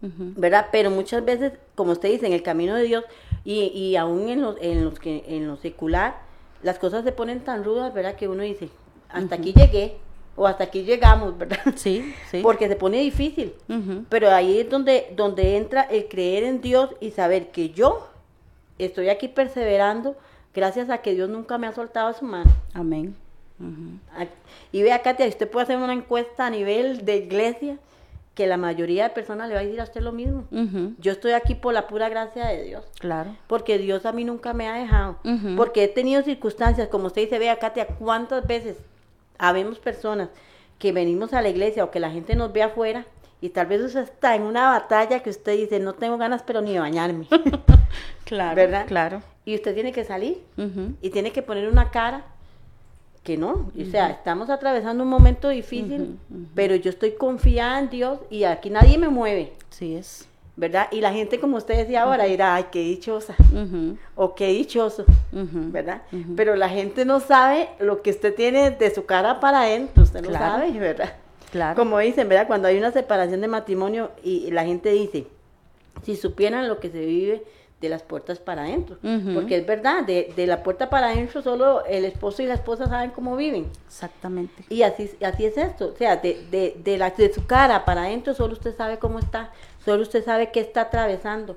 ¿verdad? Pero muchas veces, como usted dice, en el camino de Dios y, y aún en los, en los que en lo secular, las cosas se ponen tan rudas, ¿verdad? Que uno dice, hasta aquí llegué o hasta aquí llegamos, ¿verdad? Sí, sí. Porque se pone difícil. Pero ahí es donde, donde entra el creer en Dios y saber que yo estoy aquí perseverando gracias a que Dios nunca me ha soltado su mano. Amén. A- Y vea, Katia, usted puede hacer una encuesta a nivel de iglesia que la mayoría de personas le va a decir a usted lo mismo. Yo estoy aquí por la pura gracia de Dios. Claro. Porque Dios a mí nunca me ha dejado. Porque he tenido circunstancias, como usted dice, vea, Katia, ¿cuántas veces habemos personas que venimos a la iglesia o que la gente nos ve afuera y tal vez usted está en una batalla que usted dice, no tengo ganas pero ni de bañarme, Claro. ¿verdad? Claro. Y usted tiene que salir y tiene que poner una cara que no, o sea, estamos atravesando un momento difícil, pero yo estoy confiada en Dios y aquí nadie me mueve, Sí es. ¿verdad? Y la gente, como usted decía ahora, dirá, ay, qué dichosa, o qué dichoso. ¿verdad? Pero la gente no sabe lo que usted tiene de su cara para adentro, usted no Claro. sabe, ¿verdad? Claro. Como dicen, ¿verdad? Cuando hay una separación de matrimonio y la gente dice, si supieran lo que se vive de las puertas para adentro, porque es verdad, de, de la puerta para adentro solo el esposo y la esposa saben cómo viven. Exactamente. Y así, así es esto, o sea, de, de, de, la, de su cara para adentro solo usted sabe cómo está, solo usted sabe qué está atravesando.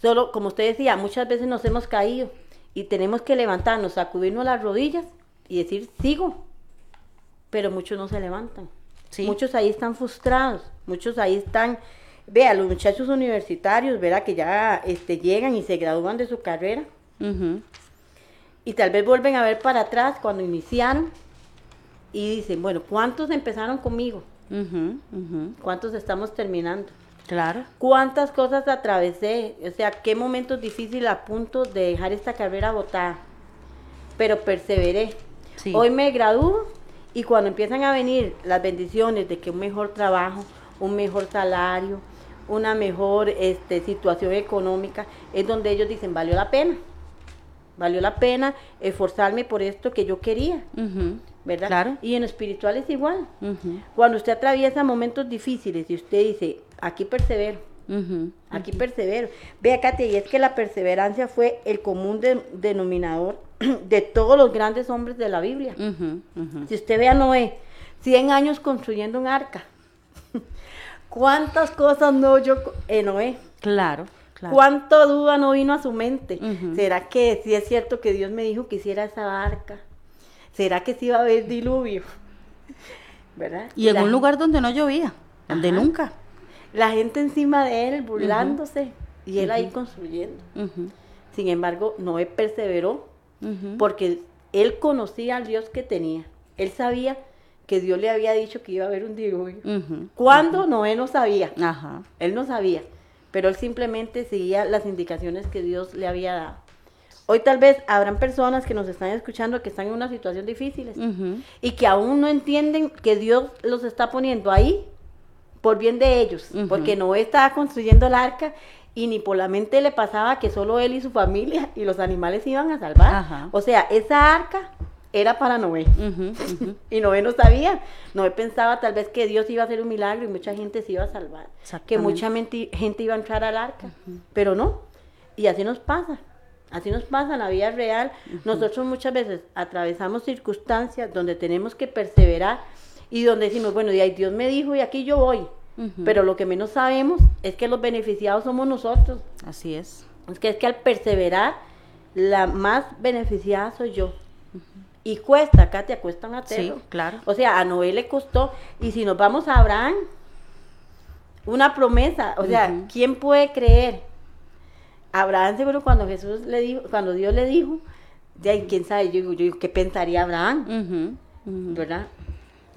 Solo, como usted decía, muchas veces nos hemos caído y tenemos que levantarnos, sacudirnos las rodillas y decir, sigo. Pero muchos no se levantan. Sí. Muchos ahí están frustrados, muchos ahí están, vea, los muchachos universitarios, verá que ya este, llegan y se gradúan de su carrera y tal vez vuelven a ver para atrás cuando iniciaron y dicen, bueno, ¿cuántos empezaron conmigo? ¿Cuántos estamos terminando? Claro. ¿Cuántas cosas atravesé? O sea, qué momentos difíciles a punto de dejar esta carrera botada. Pero perseveré. Sí. Hoy me gradúo y cuando empiezan a venir las bendiciones de que un mejor trabajo, un mejor salario, una mejor este, situación económica, es donde ellos dicen, valió la pena. Valió la pena esforzarme por esto que yo quería. ¿verdad? Claro. Y en lo espiritual es igual. Cuando usted atraviesa momentos difíciles y usted dice, aquí persevero, aquí persevero. Vea, Katia, y es que la perseverancia fue el común de- denominador de todos los grandes hombres de la Biblia. Si usted ve a Noé, 100 años construyendo un arca. ¿Cuántas cosas no yo en Noé? Claro. Claro. ¿Cuánto duda no vino a su mente? ¿Será que sí es cierto que Dios me dijo que hiciera esa arca? ¿Será que sí iba a haber diluvio? ¿Verdad? Y en un lugar donde no llovía. Donde Ajá. nunca. La gente encima de él burlándose y él ahí construyendo. Sin embargo, Noé perseveró porque él conocía al Dios que tenía. Él sabía que Dios le había dicho que iba a haber un diluvio. Ujú. ¿Cuándo? Noé no sabía. Ajá. Él no sabía, pero él simplemente seguía las indicaciones que Dios le había dado. Hoy tal vez habrán personas que nos están escuchando que están en una situación difícil Ujú. y que aún no entienden que Dios los está poniendo ahí por bien de ellos, porque Noé estaba construyendo el arca y ni por la mente le pasaba que solo él y su familia y los animales se iban a salvar. Ajá. O sea, esa arca era para Noé. Y Noé no sabía. Noé pensaba tal vez que Dios iba a hacer un milagro y mucha gente se iba a salvar. Que mucha gente iba a entrar al arca. Pero no. Y así nos pasa. Así nos pasa en la vida real. Nosotros muchas veces atravesamos circunstancias donde tenemos que perseverar y donde decimos, bueno, y ahí Dios me dijo y aquí yo voy. Pero lo que menos sabemos es que los beneficiados somos nosotros. Así es. Es que es que al perseverar, la más beneficiada soy yo. Y cuesta, Katia, cuesta un Sí, atero. claro. O sea, a Noé le costó. Y si nos vamos a Abraham, una promesa. O sea. ¿quién puede creer? Abraham seguro cuando Jesús le dijo, cuando Dios le dijo, de ahí, quién sabe, yo digo, yo digo, ¿qué pensaría Abraham? ¿Verdad?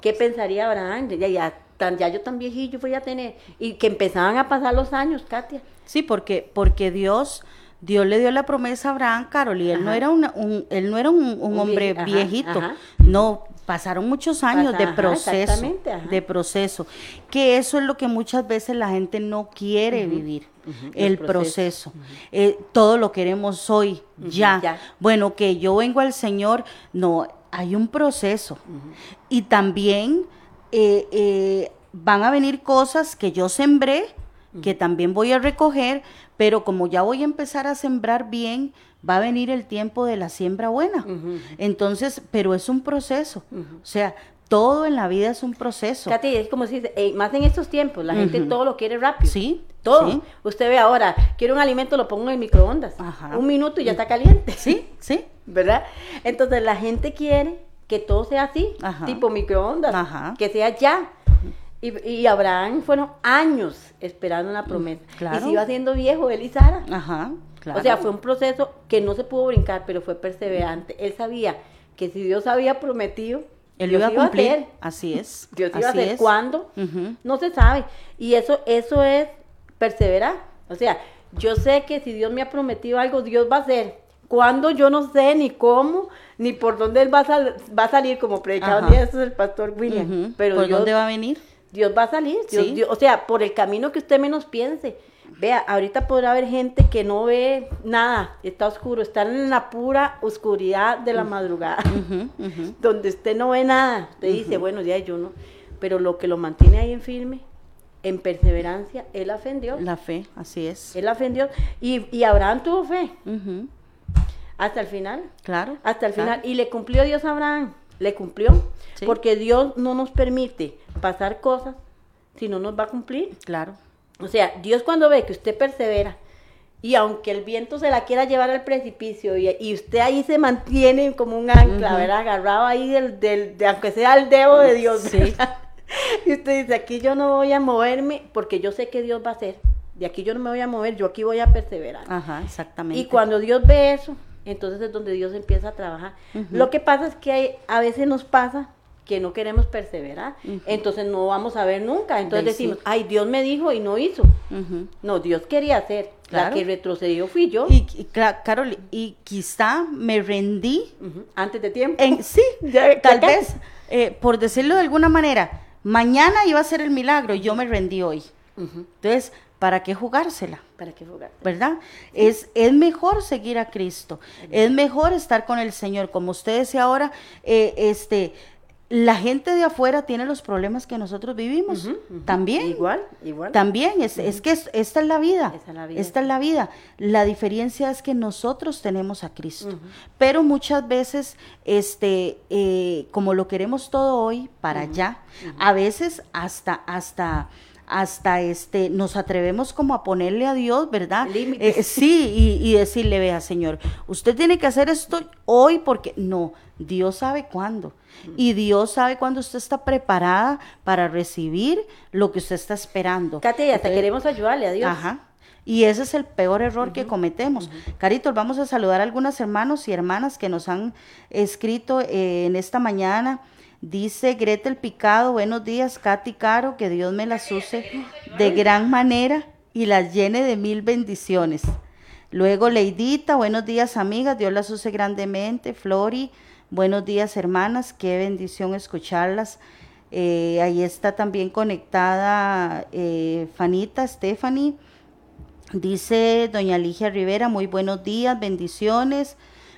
¿Qué pensaría Abraham? Ya, ya, tan, ya yo tan viejillo voy a tener. Y que empezaban a pasar los años, Katia. Sí, porque, porque Dios, Dios le dio la promesa a Abraham, Carol, y él no era una- un, él no era un, hombre ajá, viejito. ajá. No, pasaron muchos años Pasa- de proceso, de proceso. Que eso es lo que muchas veces la gente no quiere vivir, el proceso. Eh, todo lo queremos hoy, ya. ya. Bueno, que yo vengo al Señor, no, hay un proceso. Y también eh, eh, van a venir cosas que yo sembré, que también voy a recoger, pero como ya voy a empezar a sembrar bien, va a venir el tiempo de la siembra buena. Entonces, pero es un proceso. O sea, todo en la vida es un proceso. Katy, es como si, eh, más en estos tiempos, la gente todo lo quiere rápido. Sí, Todo. sí. Usted ve ahora, quiere un alimento, lo pongo en el microondas. Ajá. Un minuto y ya está caliente. Sí, sí. ¿Verdad? Entonces la gente quiere que todo sea así, Ajá. tipo microondas, Ajá. que sea ya. Y, y Abraham fueron años esperando una promesa. claro. Y se iba haciendo viejo él y Sara. Ajá, claro. O sea, fue un proceso que no se pudo brincar, pero fue perseverante. Él sabía que si Dios había prometido, Él Dios iba a cumplir. hacer. Así es. Dios iba a hacer. es. ¿Cuándo? No se sabe. Y eso, eso es perseverar. O sea, yo sé que si Dios me ha prometido algo, Dios va a hacer. Cuándo yo no sé ni cómo, ni por dónde él va a, sal- va a salir, como día eso el pastor William. Pero ¿Por Dios, dónde va a venir? Dios va a salir. Dios- Sí. Dios- o sea, por el camino que usted menos piense. Vea, ahorita podrá haber gente que no ve nada, está oscuro, está en la pura oscuridad de la madrugada donde usted no ve nada, usted dice, bueno, ya yo no, pero lo que lo mantiene ahí en firme, en perseverancia, es la fe en Dios, La fe, así es. es la fe en Dios, y, y Abraham tuvo fe hasta el final, Claro. hasta el claro. final, y le cumplió Dios a Abraham, le cumplió, Sí. porque Dios no nos permite pasar cosas si no nos va a cumplir, Claro. o sea, Dios cuando ve que usted persevera, y aunque el viento se la quiera llevar al precipicio y, y usted ahí se mantiene como un ancla. ¿verdad? Agarrado ahí del, del, de, aunque sea el dedo de Dios. Y usted dice, aquí yo no voy a moverme porque yo sé que Dios va a hacer. De aquí yo no me voy a mover, yo aquí voy a perseverar. Ajá, exactamente. Y cuando Dios ve eso, entonces es donde Dios empieza a trabajar. Lo que pasa es que hay- a veces nos pasa que no queremos perseverar, entonces no vamos a ver nunca. Entonces Del sí. decimos, ay, Dios me dijo y no hizo. No, Dios quería hacer. La que retrocedió fui yo. Y, Carol, y quizá me rendí Antes de tiempo. en sí, Ya- tal ya vez, eh, por decirlo de alguna manera, mañana iba a ser el milagro y yo me rendí hoy. Entonces, ¿para qué jugársela? ¿Para qué jugar? ¿verdad? Es, es mejor seguir a Cristo, es mejor estar con el Señor. Como usted decía ahora, eh, este, la gente de afuera tiene los problemas que nosotros vivimos. También. Igual, igual. También, es, es que es- esta es la vida. Esa es la vida. Esta es la vida. La diferencia es que nosotros tenemos a Cristo. Pero muchas veces, este, eh, como lo queremos todo hoy, para allá, a veces hasta, hasta, hasta este, nos atrevemos como a ponerle a Dios, ¿verdad? Límites. Eh, sí, y, y decirle, vea, Señor, usted tiene que hacer esto hoy porque no, Dios sabe cuándo. Y Dios sabe cuándo usted está preparada para recibir lo que usted está esperando. Katy, hasta Entonces, queremos ayudarle a Dios. Ajá. Y ese es el peor error que cometemos. Caritos, vamos a saludar a algunos hermanos y hermanas que nos han escrito eh, en esta mañana. Dice Gretel Picado, buenos días, Katy Caro, que Dios me las use de gran manera y las llene de mil bendiciones. Luego Leidita, buenos días amigas, Dios las use grandemente. Flori, buenos días hermanas, qué bendición escucharlas. Eh, ahí está también conectada eh, Fanita, Stephanie. Dice doña Ligia Rivera, muy buenos días, bendiciones.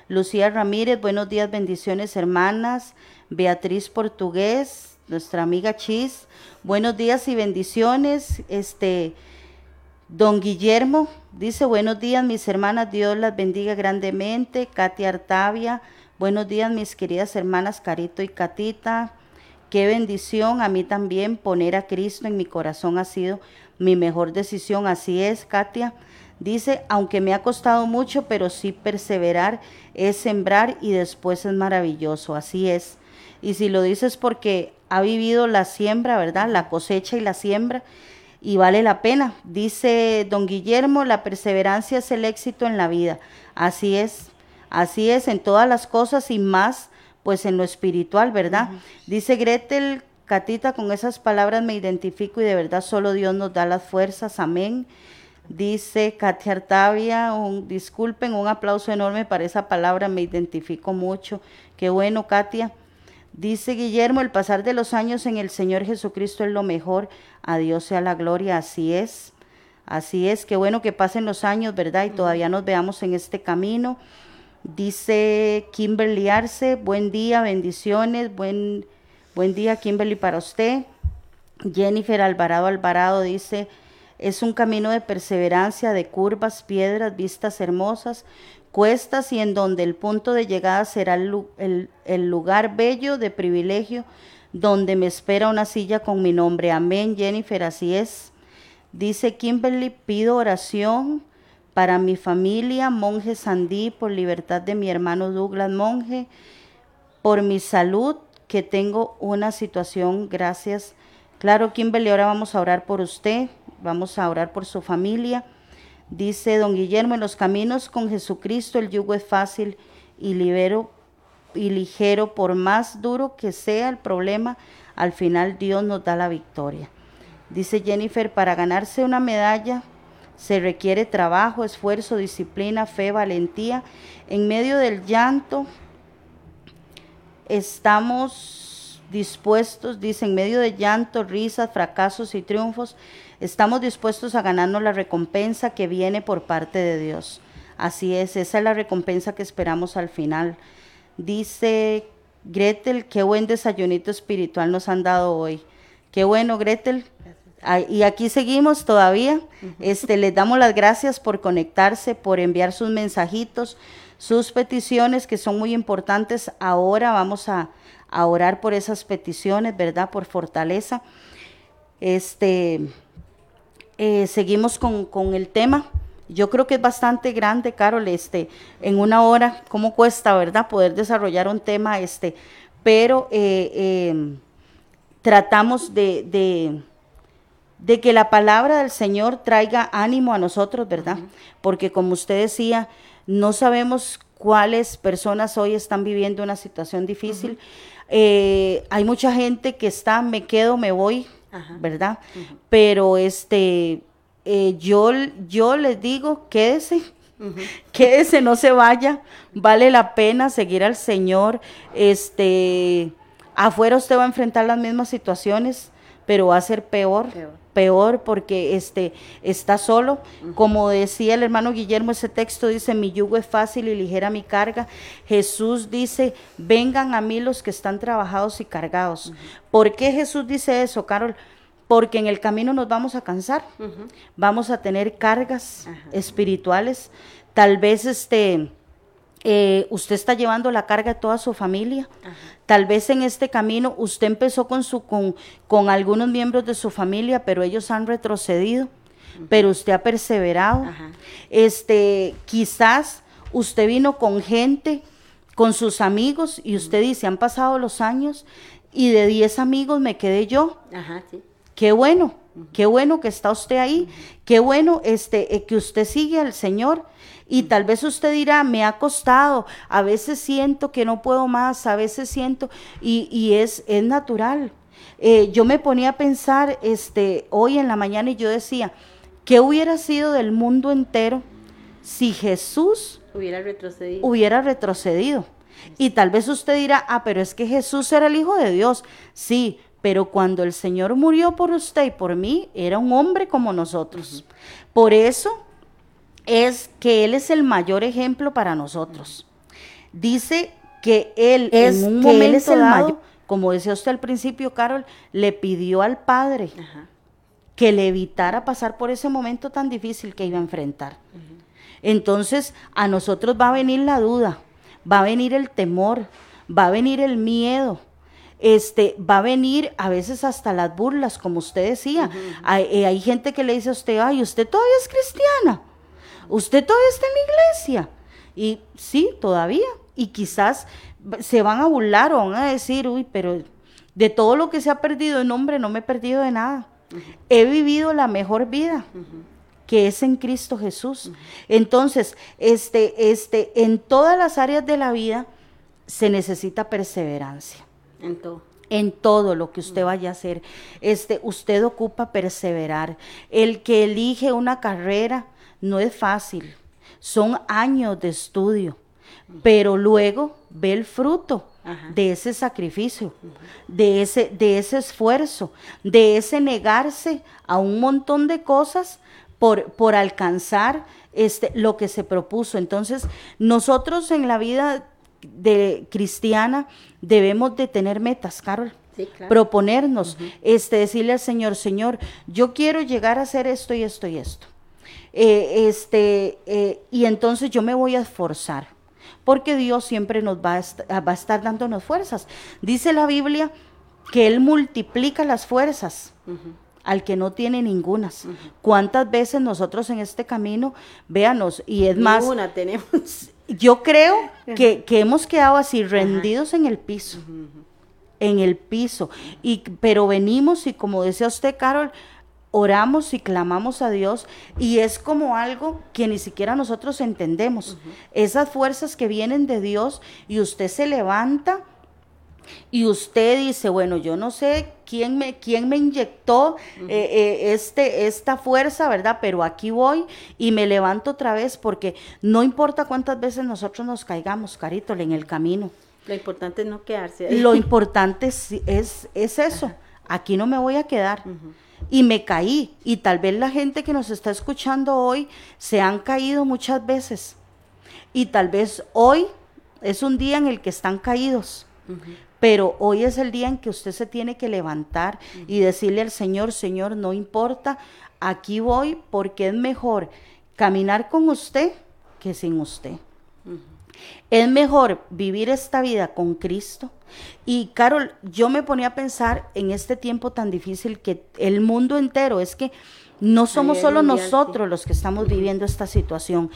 Lucía Ramírez, buenos días, bendiciones hermanas. Beatriz Portugués, nuestra amiga Chis, buenos días y bendiciones. Este, don Guillermo dice, buenos días mis hermanas, Dios las bendiga grandemente. Katia Artavia, buenos días mis queridas hermanas Carito y Catita. Qué bendición, a mí también poner a Cristo en mi corazón ha sido mi mejor decisión, así es, Katia. Dice, aunque me ha costado mucho, pero sí perseverar es sembrar y después es maravilloso, así es. Y si lo dices porque ha vivido la siembra, ¿verdad? La cosecha y la siembra, y vale la pena. Dice don Guillermo, la perseverancia es el éxito en la vida. Así es, así es en todas las cosas y más, pues en lo espiritual, ¿verdad? Dice Gretel, Catita, con esas palabras me identifico y de verdad solo Dios nos da las fuerzas, amén. Dice Katia Artavia, un, disculpen, un aplauso enorme para esa palabra, me identifico mucho. Qué bueno, Katia. Dice Guillermo, el pasar de los años en el Señor Jesucristo es lo mejor. A Dios sea la gloria, así es. Así es, qué bueno que pasen los años, ¿verdad? Y todavía nos veamos en este camino. Dice Kimberly Arce, buen día, bendiciones, buen, buen día Kimberly para usted. Jennifer Alvarado Alvarado dice, es un camino de perseverancia, de curvas, piedras, vistas hermosas, cuestas y en donde el punto de llegada será el, lugar bello de privilegio donde me espera una silla con mi nombre. Amén, Jennifer, así es. Dice Kimberly, pido oración para mi familia, monje Sandí, por libertad de mi hermano Douglas Monje, por mi salud, que tengo una situación, gracias. Claro, Kimberly, ahora vamos a orar por usted, vamos a orar por su familia. Dice don Guillermo, en los caminos con Jesucristo el yugo es fácil y libero y ligero, por más duro que sea el problema, al final Dios nos da la victoria. Dice Jennifer, para ganarse una medalla se requiere trabajo, esfuerzo, disciplina, fe, valentía. En medio del llanto estamos dispuestos, dice, en medio de llanto, risas, fracasos y triunfos, estamos dispuestos a ganarnos la recompensa que viene por parte de Dios. Así es, esa es la recompensa que esperamos al final. Dice Gretel, qué buen desayunito espiritual nos han dado hoy. Qué bueno, Gretel. Y aquí seguimos todavía. Este, les damos las gracias por conectarse, por enviar sus mensajitos, sus peticiones que son muy importantes. Ahora vamos a, orar por esas peticiones, ¿verdad? Por fortaleza. Este, eh, seguimos con, con, el tema. Yo creo que es bastante grande, Carol, este, en una hora, cómo cuesta, ¿verdad? Poder desarrollar un tema, este, pero eh, eh, tratamos de de que la palabra del Señor traiga ánimo a nosotros, ¿verdad? Porque como usted decía, no sabemos cuáles personas hoy están viviendo una situación difícil. Eh, hay mucha gente que está, me quedo, me voy, ¿verdad? Pero este, eh, yo, yo les digo, quédese, quédese, no se vaya, vale la pena seguir al Señor. Este, afuera usted va a enfrentar las mismas situaciones, pero va a ser peor. Peor porque este, está solo. Como decía el hermano Guillermo, ese texto dice, mi yugo es fácil y ligera mi carga. Jesús dice, vengan a mí los que están trabajados y cargados. ¿Por qué Jesús dice eso, Carol? Porque en el camino nos vamos a cansar, vamos a tener cargas espirituales, tal vez este eh, usted está llevando la carga de toda su familia. Tal vez en este camino usted empezó con, su, con, con algunos miembros de su familia, pero ellos han retrocedido, pero usted ha perseverado. Este, quizás usted vino con gente, con sus amigos, y usted dice, han pasado los años y de 10 amigos me quedé yo. Qué bueno, qué bueno que está usted ahí, qué bueno este, eh, que usted sigue al Señor y tal vez usted dirá, me ha costado, a veces siento que no puedo más, a veces siento, y, es, es natural. Eh, yo me ponía a pensar este, hoy en la mañana y yo decía, ¿qué hubiera sido del mundo entero si Jesús hubiera retrocedido? Hubiera retrocedido. Y tal vez usted dirá, ah, pero es que Jesús era el Hijo de Dios. Sí, pero cuando el Señor murió por usted y por mí, era un hombre como nosotros. Por eso es que Él es el mayor ejemplo para nosotros. Dice que Él es, en un momento el dado, como decía usted al principio, Carol, le pidió al Padre que le evitara pasar por ese momento tan difícil que iba a enfrentar. Entonces, a nosotros va a venir la duda, va a venir el temor, va a venir el miedo, este, va a venir a veces hasta las burlas, como usted decía. hay, eh, hay, gente que le dice a usted, ay, usted todavía es cristiana usted todavía está en la iglesia. Y sí, todavía. Y quizás se van a burlar o van a decir, uy, pero de todo lo que se ha perdido en nombre no me he perdido de nada. He vivido la mejor vida. que es en Cristo Jesús. Entonces, este, este, en todas las áreas de la vida se necesita perseverancia. En todo. en todo lo que usted vaya a hacer. Este, usted ocupa perseverar. El que elige una carrera no es fácil. Son años de estudio, pero luego ve el fruto de ese sacrificio, de ese, de ese esfuerzo, de ese negarse a un montón de cosas por, por alcanzar este, lo que se propuso. Entonces, nosotros en la vida de cristiana debemos de tener metas, Carol. Proponernos, este, decirle al Señor, Señor, yo quiero llegar a hacer esto y esto y esto. Eh, este, eh, y entonces yo me voy a esforzar, porque Dios siempre nos va a, va a estar dándonos fuerzas. Dice la Biblia que Él multiplica las fuerzas. al que no tiene ningunas. ¿Cuántas veces nosotros en este camino, véanos, y es más... Ninguna tenemos. Yo creo que, hemos quedado así rendidos en el piso, en el piso. Y, pero venimos y como decía usted, Carol, oramos y clamamos a Dios y es como algo que ni siquiera nosotros entendemos. Esas fuerzas que vienen de Dios y usted se levanta y usted dice, bueno, yo no sé quién me, quién me inyectó eh, eh, este, esta fuerza, ¿verdad? Pero aquí voy y me levanto otra vez porque no importa cuántas veces nosotros nos caigamos, Carito, en el camino. Lo importante es no quedarse Lo importante es, es, eso. Aquí no me voy a quedar. Y me caí. Y tal vez la gente que nos está escuchando hoy se han caído muchas veces. Y tal vez hoy es un día en el que están caídos. Pero hoy es el día en que usted se tiene que levantar y decirle al Señor, Señor, no importa, aquí voy porque es mejor caminar con usted que sin usted. Es mejor vivir esta vida con Cristo. Y Carol, yo me ponía a pensar en este tiempo tan difícil que el mundo entero, es que no somos solo nosotros los que estamos viviendo esta situación.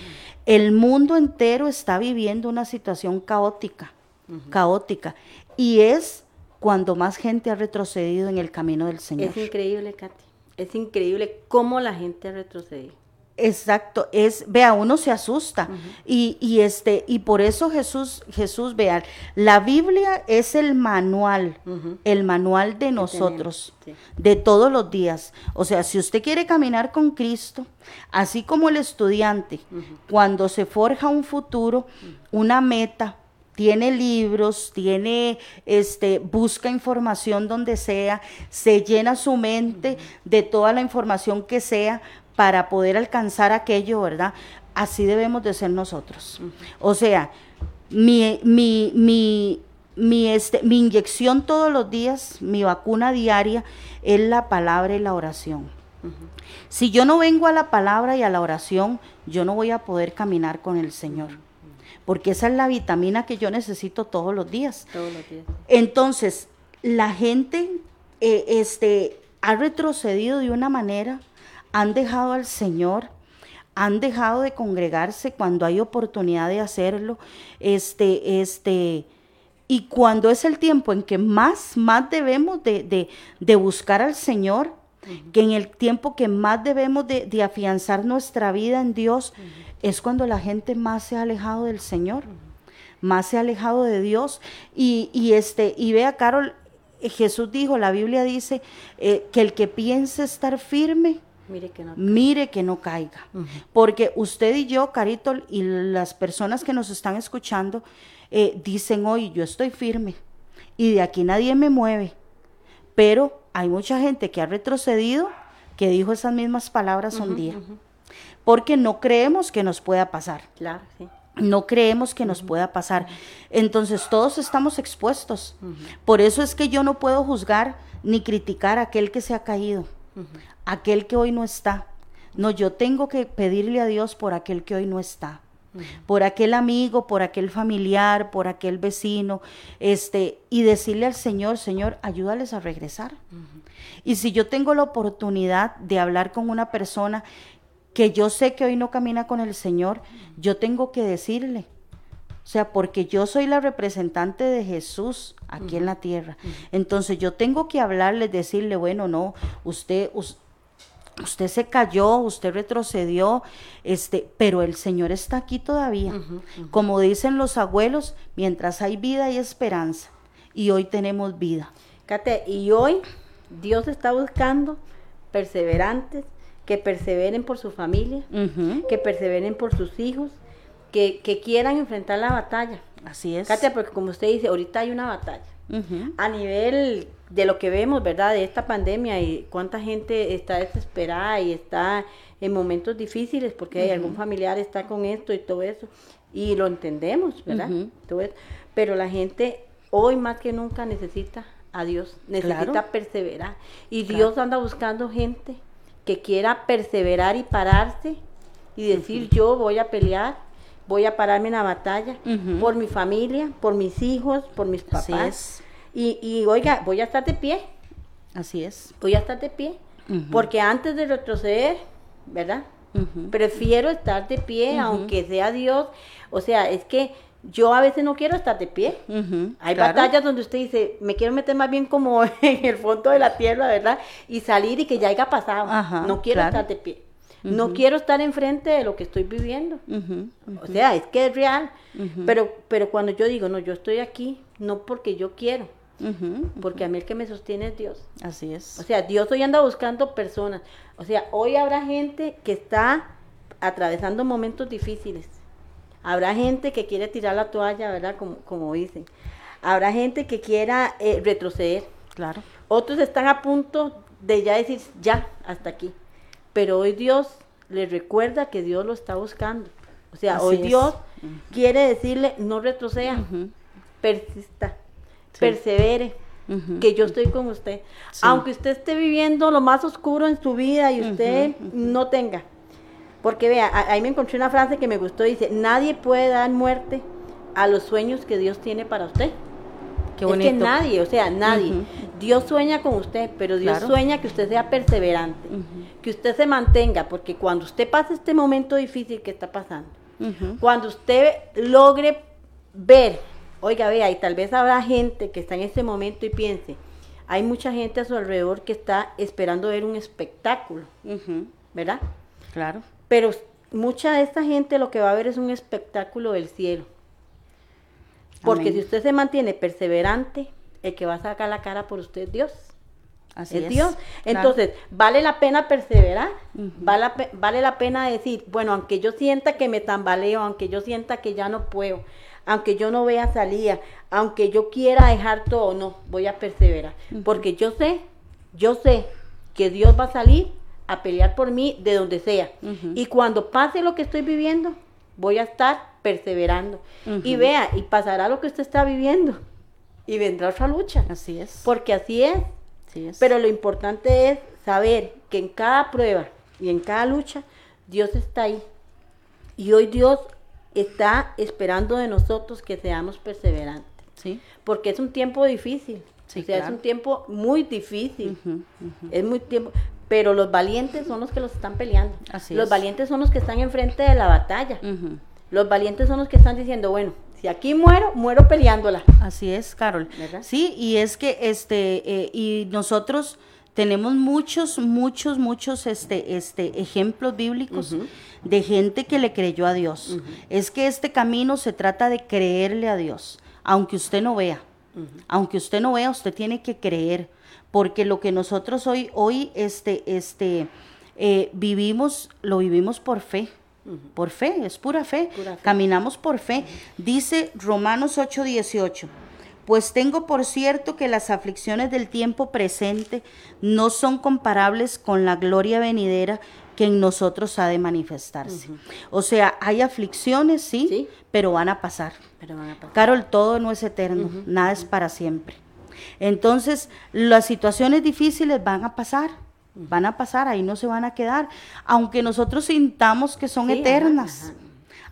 El mundo entero está viviendo una situación caótica, caótica. Y es cuando más gente ha retrocedido en el camino del Señor. Es increíble, Katy. Es increíble cómo la gente ha retrocedido. Exacto, es, vea, uno se asusta y, y, este, y por eso Jesús, Jesús, vea, la Biblia es el manual, el manual de nosotros, de todos los días. O sea, si usted quiere caminar con Cristo, así como el estudiante, cuando se forja un futuro, una meta, tiene libros, tiene, este, busca información donde sea, se llena su mente de toda la información que sea para poder alcanzar aquello, ¿verdad? Así debemos de ser nosotros. O sea, mi, mi, mi, mi, este, mi inyección todos los días, mi vacuna diaria, es la palabra y la oración. Si yo no vengo a la palabra y a la oración, yo no voy a poder caminar con el Señor porque esa es la vitamina que yo necesito todos los días. Todos los días. Entonces, la gente eh, este, ha retrocedido de una manera, han dejado al Señor, han dejado de congregarse cuando hay oportunidad de hacerlo, este, este, y cuando es el tiempo en que más, más debemos de, de, buscar al Señor, que en el tiempo que más debemos de, afianzar nuestra vida en Dios, es cuando la gente más se ha alejado del Señor, más se ha alejado de Dios. Y, y este, y vea, Carol, Jesús dijo, la Biblia dice, eh, que el que piense estar firme, Mire que no, mire que no caiga. Porque usted y yo, Carito, y las personas que nos están escuchando, eh, dicen hoy, yo estoy firme y de aquí nadie me mueve. Pero hay mucha gente que ha retrocedido que dijo esas mismas palabras un día porque no creemos que nos pueda pasar. Claro, sí. No creemos que nos pueda pasar. Entonces todos estamos expuestos. Por eso es que yo no puedo juzgar ni criticar a aquel que se ha caído, aquel que hoy no está. No, yo tengo que pedirle a Dios por aquel que hoy no está. Por aquel amigo, por aquel familiar, por aquel vecino, este, y decirle al Señor, Señor, ayúdales a regresar. Y si yo tengo la oportunidad de hablar con una persona que yo sé que hoy no camina con el Señor, yo tengo que decirle. O sea, porque yo soy la representante de Jesús aquí en la tierra. Entonces yo tengo que hablarle, decirle, bueno, no, usted, usted se cayó, usted retrocedió, este, pero el Señor está aquí todavía. Como dicen los abuelos, mientras hay vida hay esperanza. Y hoy tenemos vida. Kate, y hoy Dios está buscando perseverantes, que perseveren por su familia, que perseveren por sus hijos, que, que quieran enfrentar la batalla. Así es. Katia, porque como usted dice, ahorita hay una batalla. A nivel de lo que vemos, ¿verdad? De esta pandemia y cuánta gente está desesperada y está en momentos difíciles porque hay algún familiar está con esto y todo eso. Y lo entendemos, ¿verdad? Todo eso. Pero la gente hoy más que nunca necesita a Dios, necesita Claro. perseverar. Y Dios anda buscando gente que quiera perseverar y pararse y decir yo voy a pelear, voy a pararme en la batalla por mi familia, por mis hijos, por mis Así papás. es. Y, y oiga, voy a estar de pie, Así es. voy a estar de pie, porque antes de retroceder, ¿verdad? Prefiero estar de pie, aunque sea Dios. O sea, es que yo a veces no quiero estar de pie. Hay claro. batallas donde usted dice, me quiero meter más bien como en el fondo de la tierra, ¿verdad? Y salir y que ya haya pasado. Ajá, no quiero claro. estar de pie. No quiero estar enfrente de lo que estoy viviendo. O sea, es que es real. Pero, pero cuando yo digo, no, yo estoy aquí, no porque yo quiero, porque a mí el que me sostiene es Dios. Así es. O sea, Dios hoy anda buscando personas. O sea, hoy habrá gente que está atravesando momentos difíciles. Habrá gente que quiere tirar la toalla, ¿verdad? Como, como dicen. Habrá gente que quiera eh, retroceder. claro. Otros están a punto de ya decir, ya, hasta aquí. Pero hoy Dios les recuerda que Dios lo está buscando. O sea, Así hoy es. Dios quiere decirle, no retroceda, persista, Sí. persevere, que yo estoy con usted. Sí. Aunque usted esté viviendo lo más oscuro en su vida y usted no tenga. Porque vea, ahí me encontré una frase que me gustó, dice, nadie puede dar muerte a los sueños que Dios tiene para usted. Qué Es que bonito. nadie, o sea, nadie. Dios sueña con usted, pero Dios Claro. sueña que usted sea perseverante, que usted se mantenga, porque cuando usted pase este momento difícil que está pasando, cuando usted logre ver, oiga, vea, y tal vez habrá gente que está en este momento y piense, hay mucha gente a su alrededor que está esperando ver un espectáculo. ¿verdad? Claro. Pero mucha de esta gente lo que va a ver es un espectáculo del cielo. Porque Amén. si usted se mantiene perseverante, el que va a sacar la cara por usted es Dios. Así es es. Dios. Claro. Entonces, vale la pena perseverar, vale, la pe- vale la pena decir, bueno, aunque yo sienta que me tambaleo, aunque yo sienta que ya no puedo, aunque yo no vea salida, aunque yo quiera dejar todo, no, voy a perseverar. Porque yo sé, yo sé que Dios va a salir a pelear por mí de donde sea. Y cuando pase lo que estoy viviendo, voy a estar perseverando. Y vea, y pasará lo que usted está viviendo. Y vendrá otra lucha. Así es. Porque así es. Así es. Pero lo importante es saber que en cada prueba y en cada lucha, Dios está ahí. Y hoy Dios está esperando de nosotros que seamos perseverantes. Sí. Porque es un tiempo difícil. Sí, o sea, es un tiempo muy difícil. Es muy tiempo. Pero los valientes son los que los están peleando. Así los es. valientes son los que están enfrente de la batalla. Los valientes son los que están diciendo, bueno, si aquí muero, muero peleándola. Así es, Carol. ¿Verdad? Sí, y es que este eh, y nosotros tenemos muchos, muchos, muchos este, este ejemplos bíblicos de gente que le creyó a Dios. Es que este camino se trata de creerle a Dios, aunque usted no vea. Aunque usted no vea, usted tiene que creer, porque lo que nosotros hoy, hoy este, este, eh, vivimos, lo vivimos por fe. Por fe, es pura fe. Pura fe. Caminamos por fe. Dice Romanos 8:18. Pues tengo por cierto que las aflicciones del tiempo presente no son comparables con la gloria venidera que en nosotros ha de manifestarse. O sea, hay aflicciones, sí, Sí. pero van a pasar. Pero van a pasar. Carol, todo no es eterno, nada es para siempre. Entonces, las situaciones difíciles van a pasar, van a pasar, ahí no se van a quedar, aunque nosotros sintamos que son Sí, eternas. ajá.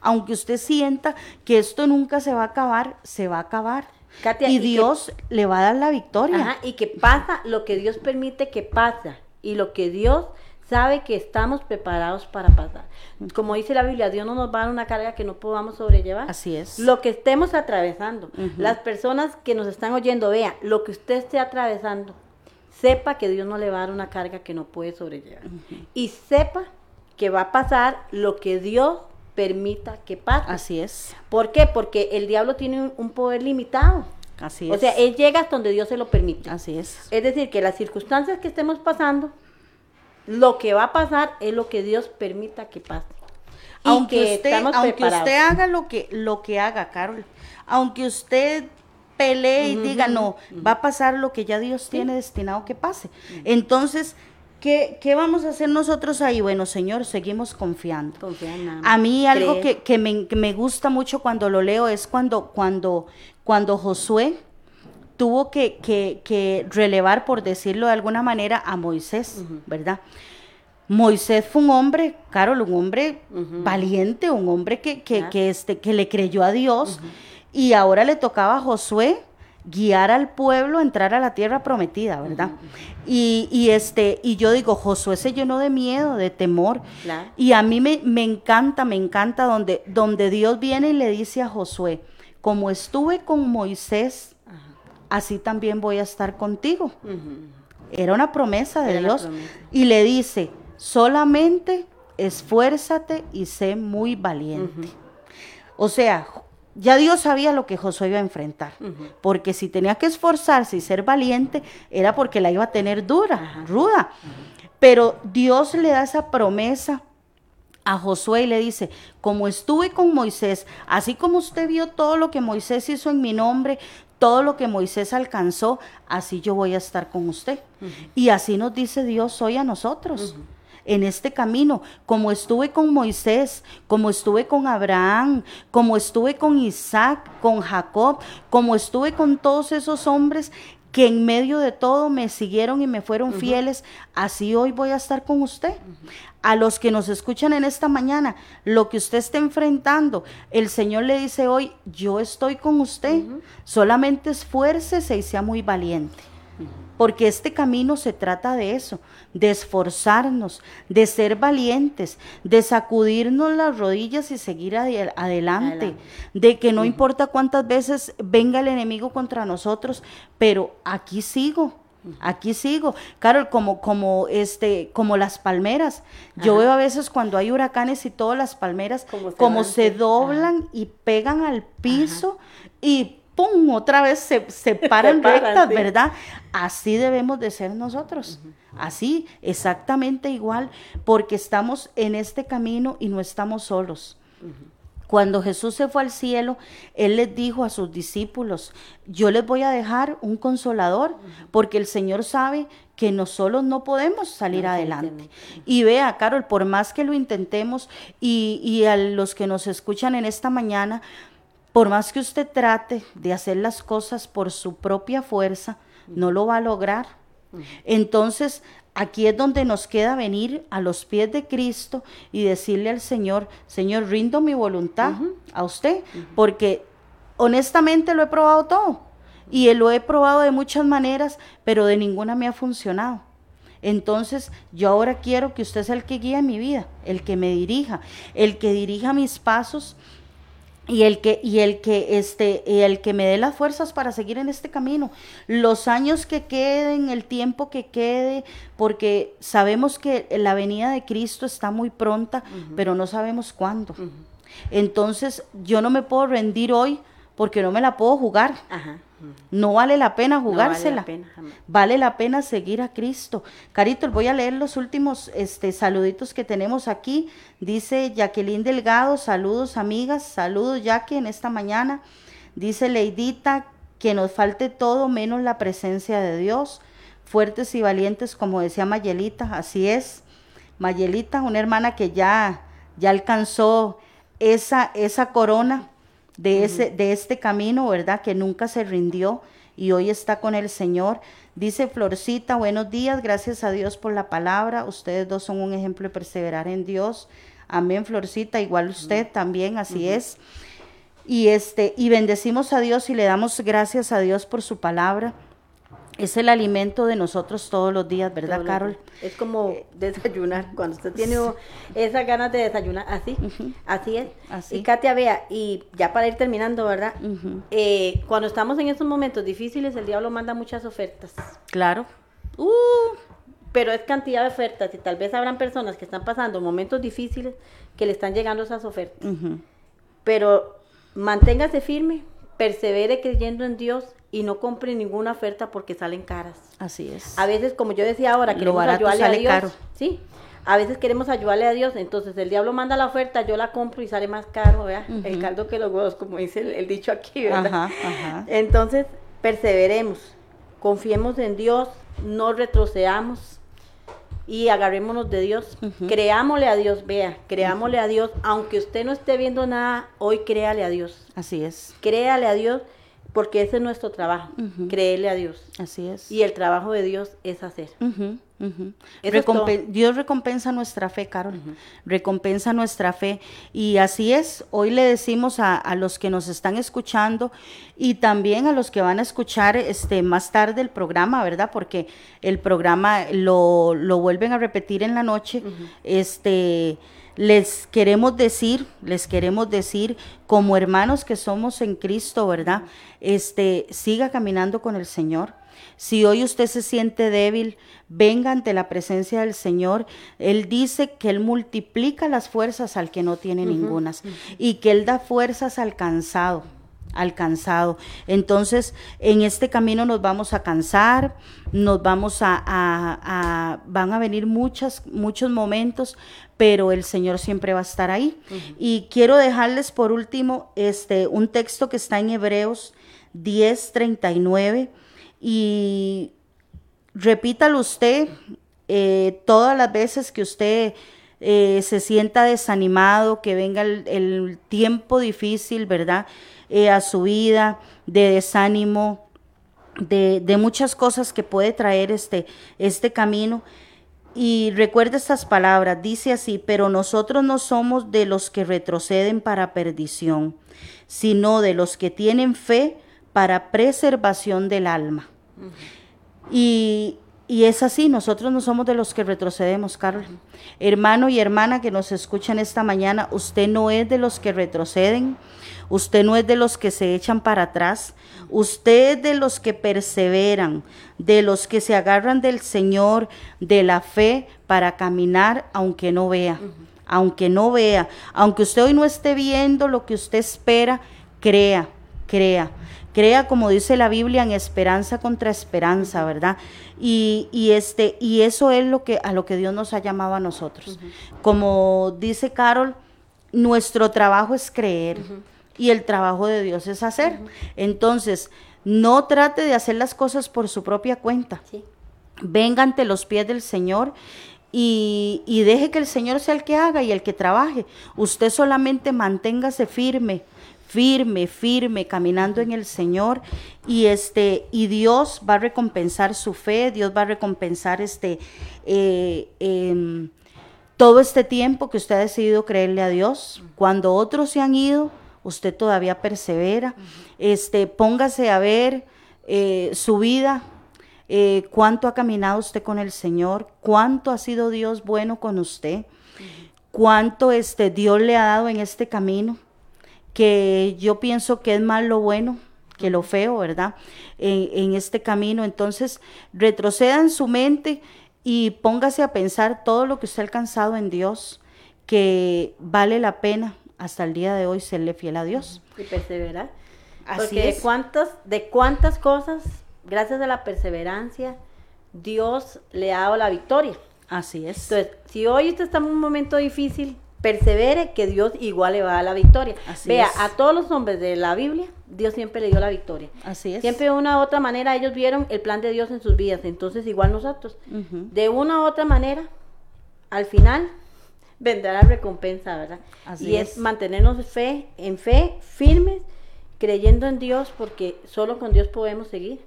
Aunque usted sienta que esto nunca se va a acabar, se va a acabar. Katia, y y que- Dios le va a dar la victoria. Ajá, y que pasa lo que Dios permite que pasa y lo que Dios sabe que estamos preparados para pasar. Como dice la Biblia, Dios no nos va a dar una carga que no podamos sobrellevar. Así es. Lo que estemos atravesando, las personas que nos están oyendo, vea, lo que usted esté atravesando, sepa que Dios no le va a dar una carga que no puede sobrellevar. Y sepa que va a pasar lo que Dios permita que pase. Así es. ¿Por qué? Porque el diablo tiene un, un poder limitado. Así O es. sea, él llega hasta donde Dios se lo permite. Así es. Es decir, que las circunstancias que estemos pasando, lo que va a pasar es lo que Dios permita que pase. Y aunque que usted, estamos aunque preparados. usted haga lo que, lo que haga, Carol, aunque usted pelee y diga, no, va a pasar lo que ya Dios tiene destinado que pase. Entonces, ¿qué, ¿qué vamos a hacer nosotros ahí? Bueno, Señor, seguimos confiando. A mí algo que, que me, que me gusta mucho cuando lo leo es cuando, cuando, cuando Josué tuvo que, que- que relevar, por decirlo de alguna manera, a Moisés, ¿verdad? Moisés fue un hombre, Carol, un hombre valiente, un hombre que, que, este, que le creyó a Dios y ahora le tocaba a Josué guiar al pueblo a entrar a la tierra prometida, ¿verdad? y, y este, y yo digo, Josué se llenó de miedo, de temor. Claro. Y a mí me, me encanta, me encanta donde, donde Dios viene y le dice a Josué, como estuve con Moisés, así también voy a estar contigo. Era una promesa de Era Dios. promesa. Y le dice, solamente esfuérzate y sé muy valiente. O sea, ya Dios sabía lo que Josué iba a enfrentar. Porque si tenía que esforzarse y ser valiente, era porque la iba a tener dura, ruda. Pero Dios le da esa promesa a Josué y le dice, como estuve con Moisés, así como usted vio todo lo que Moisés hizo en mi nombre, todo lo que Moisés alcanzó, así yo voy a estar con usted. Y así nos dice Dios hoy a nosotros. En este camino, como estuve con Moisés, como estuve con Abraham, como estuve con Isaac, con Jacob, como estuve con todos esos hombres que en medio de todo me siguieron y me fueron fieles, así hoy voy a estar con usted. A los que nos escuchan en esta mañana, lo que usted esté enfrentando, el Señor le dice hoy, yo estoy con usted, solamente esfuércese y sea muy valiente. Porque este camino se trata de eso, de esforzarnos, de ser valientes, de sacudirnos las rodillas y seguir ade- adelante, Adelante. de que no importa cuántas veces venga el enemigo contra nosotros, pero aquí sigo. Aquí sigo, Carol, como, como, este, como las palmeras. Yo Ajá. veo a veces cuando hay huracanes y todas las palmeras Como se como doblan y pegan al piso y ¡pum! otra vez se, se paran rectas, sí. ¿verdad? Así debemos de ser nosotros. Así, exactamente igual, porque estamos en este camino y no estamos solos. Cuando Jesús se fue al cielo, Él les dijo a sus discípulos, yo les voy a dejar un consolador, porque el Señor sabe que nosotros no podemos salir No, adelante. Y vea, Carol, por más que lo intentemos y, y a los que nos escuchan en esta mañana, por más que usted trate de hacer las cosas por su propia fuerza, no lo va a lograr. Entonces, aquí es donde nos queda venir a los pies de Cristo y decirle al Señor, Señor, rindo mi voluntad a usted, porque honestamente lo he probado todo y lo he probado de muchas maneras, pero de ninguna me ha funcionado. Entonces, yo ahora quiero que usted sea el que guíe mi vida, el que me dirija, el que dirija mis pasos y el que y el que este y el que me dé las fuerzas para seguir en este camino. Los años que queden el tiempo que quede porque sabemos que la venida de Cristo está muy pronta pero no sabemos cuándo. Entonces yo no me puedo rendir hoy porque no me la puedo jugar Ajá. no vale la pena No vale jugársela. la pena, jamás. Vale la pena seguir a Cristo. Carito, voy a leer los últimos este, saluditos que tenemos aquí. Dice Jacqueline Delgado, saludos amigas, saludos Jackie en esta mañana. Dice Leidita, que nos falte todo menos la presencia de Dios. Fuertes y valientes, como decía Mayelita, así es. Mayelita, una hermana que ya, ya alcanzó esa, esa corona de, ese, de este camino, ¿verdad? Que nunca se rindió y hoy está con el Señor. Dice Florcita, buenos días, gracias a Dios por la palabra. Ustedes dos son un ejemplo de perseverar en Dios. Amén, Florcita, igual usted también, así es. Y este, y bendecimos a Dios y le damos gracias a Dios por su palabra. Es el alimento de nosotros todos los días, ¿verdad, Todos Carol? Es como desayunar, cuando usted tiene esas ganas de desayunar, así, así es. Así. Y Katia, vea, y ya para ir terminando, ¿verdad? Eh, cuando estamos en estos momentos difíciles, el diablo manda muchas ofertas, Claro. Uh, pero es cantidad de ofertas y tal vez habrán personas que están pasando momentos difíciles que le están llegando esas ofertas. Pero manténgase firme, persevere creyendo en Dios y no compre ninguna oferta porque salen caras. Así es. A veces, como yo decía ahora, Lo queremos barato ayudarle sale a Dios. caro. Sí. A veces queremos ayudarle a Dios, entonces el diablo manda la oferta, yo la compro y sale más caro, ¿verdad? El caldo que los huevos, como dice el, el dicho aquí, ¿verdad? Ajá, ajá. Entonces, perseveremos, confiemos en Dios, no retrocedamos y agarrémonos de Dios. Creámosle a Dios, vea, creámosle a Dios, aunque usted no esté viendo nada, hoy créale a Dios. Así es. Créale a Dios porque ese es nuestro trabajo, creerle a Dios. Así es. Y el trabajo de Dios es hacer. Dios recompensa nuestra fe, Carol. Recompensa nuestra fe. Y así es, hoy le decimos a, a los que nos están escuchando y también a los que van a escuchar este más tarde el programa, ¿verdad? Porque el programa lo, lo vuelven a repetir en la noche. Este les queremos decir, les queremos decir, como hermanos que somos en Cristo, ¿verdad? Este, siga caminando con el Señor. Si hoy usted se siente débil, venga ante la presencia del Señor. Él dice que Él multiplica las fuerzas al que no tiene ningunas y que Él da fuerzas al cansado alcanzado. Entonces, en este camino nos vamos a cansar, nos vamos a, a- a- van a venir muchas, muchos momentos, pero el Señor siempre va a estar ahí. Y quiero dejarles por último este, un texto que está en Hebreos 10, 39 y repítalo usted eh, todas las veces que usted eh, se sienta desanimado, que venga el, tiempo difícil, ¿verdad? Eh, a su vida, de desánimo, de, de muchas cosas que puede traer este, este camino. Y recuerda estas palabras, dice así, pero nosotros no somos de los que retroceden para perdición, sino de los que tienen fe para preservación del alma. Y, y es así, nosotros no somos de los que retrocedemos, Carol. Hermano y hermana que nos escuchan esta mañana, usted no es de los que retroceden, usted no es de los que se echan para atrás, usted es de los que perseveran, de los que se agarran del Señor, de la fe para caminar aunque no vea. Aunque no vea, aunque usted hoy no esté viendo lo que usted espera, crea, crea. Crea, como dice la Biblia, en esperanza contra esperanza, ¿verdad? Y, y este, y eso es lo que, a lo que Dios nos ha llamado a nosotros. Como dice Carol, nuestro trabajo es creer y el trabajo de Dios es hacer. Entonces, no trate de hacer las cosas por su propia cuenta Sí. venga ante los pies del Señor y, y deje que el Señor sea el que haga y el que trabaje. Usted solamente manténgase firme, firme, firme, caminando en el Señor y este y Dios va a recompensar su fe, Dios va a recompensar este eh, em, todo este tiempo que usted ha decidido creerle a Dios. Cuando otros se han ido, usted todavía persevera. Este, póngase a ver eh, su vida, eh, cuánto ha caminado usted con el Señor, cuánto ha sido Dios bueno con usted, cuánto este Dios le ha dado en este camino, que yo pienso que es más lo bueno que lo feo, ¿verdad? En, en este camino. Entonces, retroceda en su mente y póngase a pensar todo lo que usted ha alcanzado en Dios, que vale la pena hasta el día de hoy serle fiel a Dios. Y perseverar. Así Porque es. de cuántas, de cuántas cosas, gracias a la perseverancia, Dios le ha dado la victoria. Así es. Entonces, si hoy usted está en un momento difícil, persevere que Dios igual le va a dar la victoria. Así Vea, es. a todos los hombres de la Biblia, Dios siempre le dio la victoria. Así es. Siempre de una u otra manera ellos vieron el plan de Dios en sus vidas, entonces igual nosotros. De una u otra manera, al final vendrá la recompensa, ¿verdad? Así y es. es. mantenernos fe, en fe, firmes, creyendo en Dios, porque solo con Dios podemos seguir.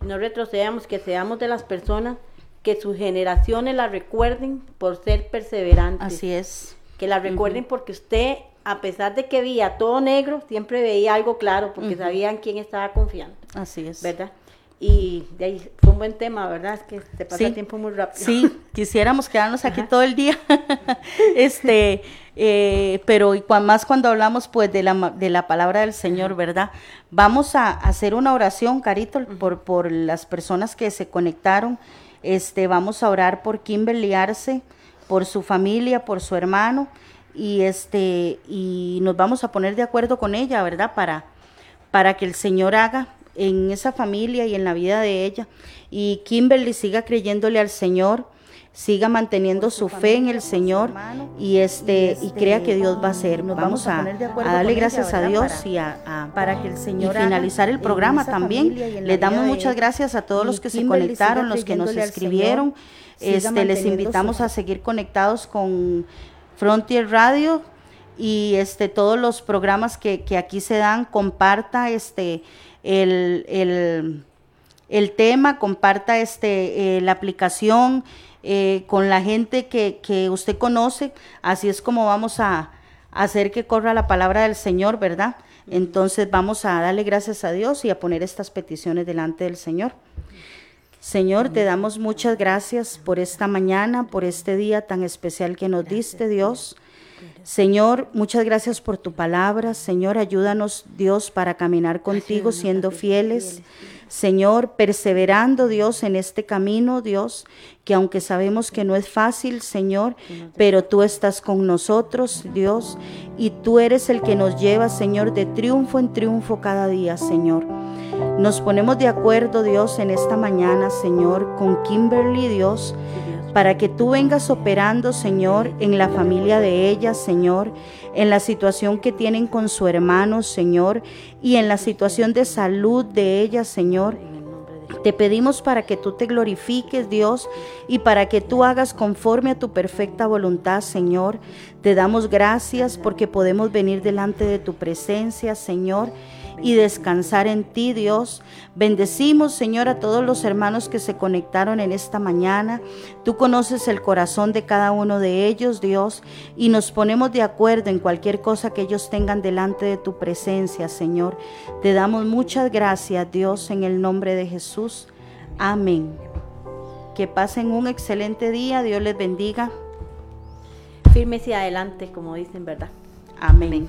No retrocedamos, que seamos de las personas que sus generaciones la recuerden por ser perseverantes. Así es. Que la recuerden porque usted, a pesar de que veía todo negro, siempre veía algo claro, porque sabían quién estaba confiando, Así es. ¿verdad? Y de ahí fue un buen tema, ¿verdad? Es que se pasa Sí. el tiempo muy rápido. Sí, quisiéramos quedarnos aquí todo el día. este, eh, pero y más cuando hablamos pues de la, de la palabra del Señor, ¿verdad? Vamos a hacer una oración, Carito, por, por las personas que se conectaron. Este, vamos a orar por Kimberly Arce, por su familia, por su hermano, y este, y nos vamos a poner de acuerdo con ella, ¿verdad? Para, para que el Señor haga en esa familia y en la vida de ella. Y Kimberly siga creyéndole al Señor, siga manteniendo su fe en el Señor y este y crea que Dios va a hacer. Vamos a, darle gracias a Dios y a, para que el Señor y finalizar el programa también. Le damos muchas gracias a todos los que se conectaron, los que nos escribieron. Este, les invitamos a seguir conectados con Frontier Radio y este todos los programas que, que aquí se dan, comparta este el, el, el tema, comparta este eh, la aplicación eh, con la gente que, que, usted conoce, así es como vamos a, hacer que corra la palabra del Señor, ¿verdad? Entonces vamos a darle gracias a Dios y a poner estas peticiones delante del Señor. Señor, te damos muchas gracias por esta mañana, por este día tan especial que nos diste, Dios. Señor, muchas gracias por tu palabra. Señor, ayúdanos, Dios, para caminar contigo siendo fieles. Señor, perseverando, Dios, en este camino, Dios, que aunque sabemos que no es fácil, Señor, pero tú estás con nosotros, Dios, y tú eres el que nos lleva, Señor, de triunfo en triunfo cada día, Señor. Nos ponemos de acuerdo, Dios, en esta mañana, Señor, con Kimberly, Dios, para que tú vengas operando, Señor, en la familia de ella, Señor, en la situación que tienen con su hermano, Señor, y en la situación de salud de ella, Señor. Te pedimos para que tú te glorifiques, Dios, y para que tú hagas conforme a tu perfecta voluntad, Señor. Te damos gracias porque podemos venir delante de tu presencia, Señor y descansar en ti, Dios. Bendecimos, Señor, a todos los hermanos que se conectaron en esta mañana. Tú conoces el corazón de cada uno de ellos, Dios, y nos ponemos de acuerdo en cualquier cosa que ellos tengan delante de tu presencia, Señor. Te damos muchas gracias, Dios, en el nombre de Jesús. Amén. Que pasen un excelente día. Dios les bendiga. Firmes y adelante, como dicen, ¿verdad? Amén.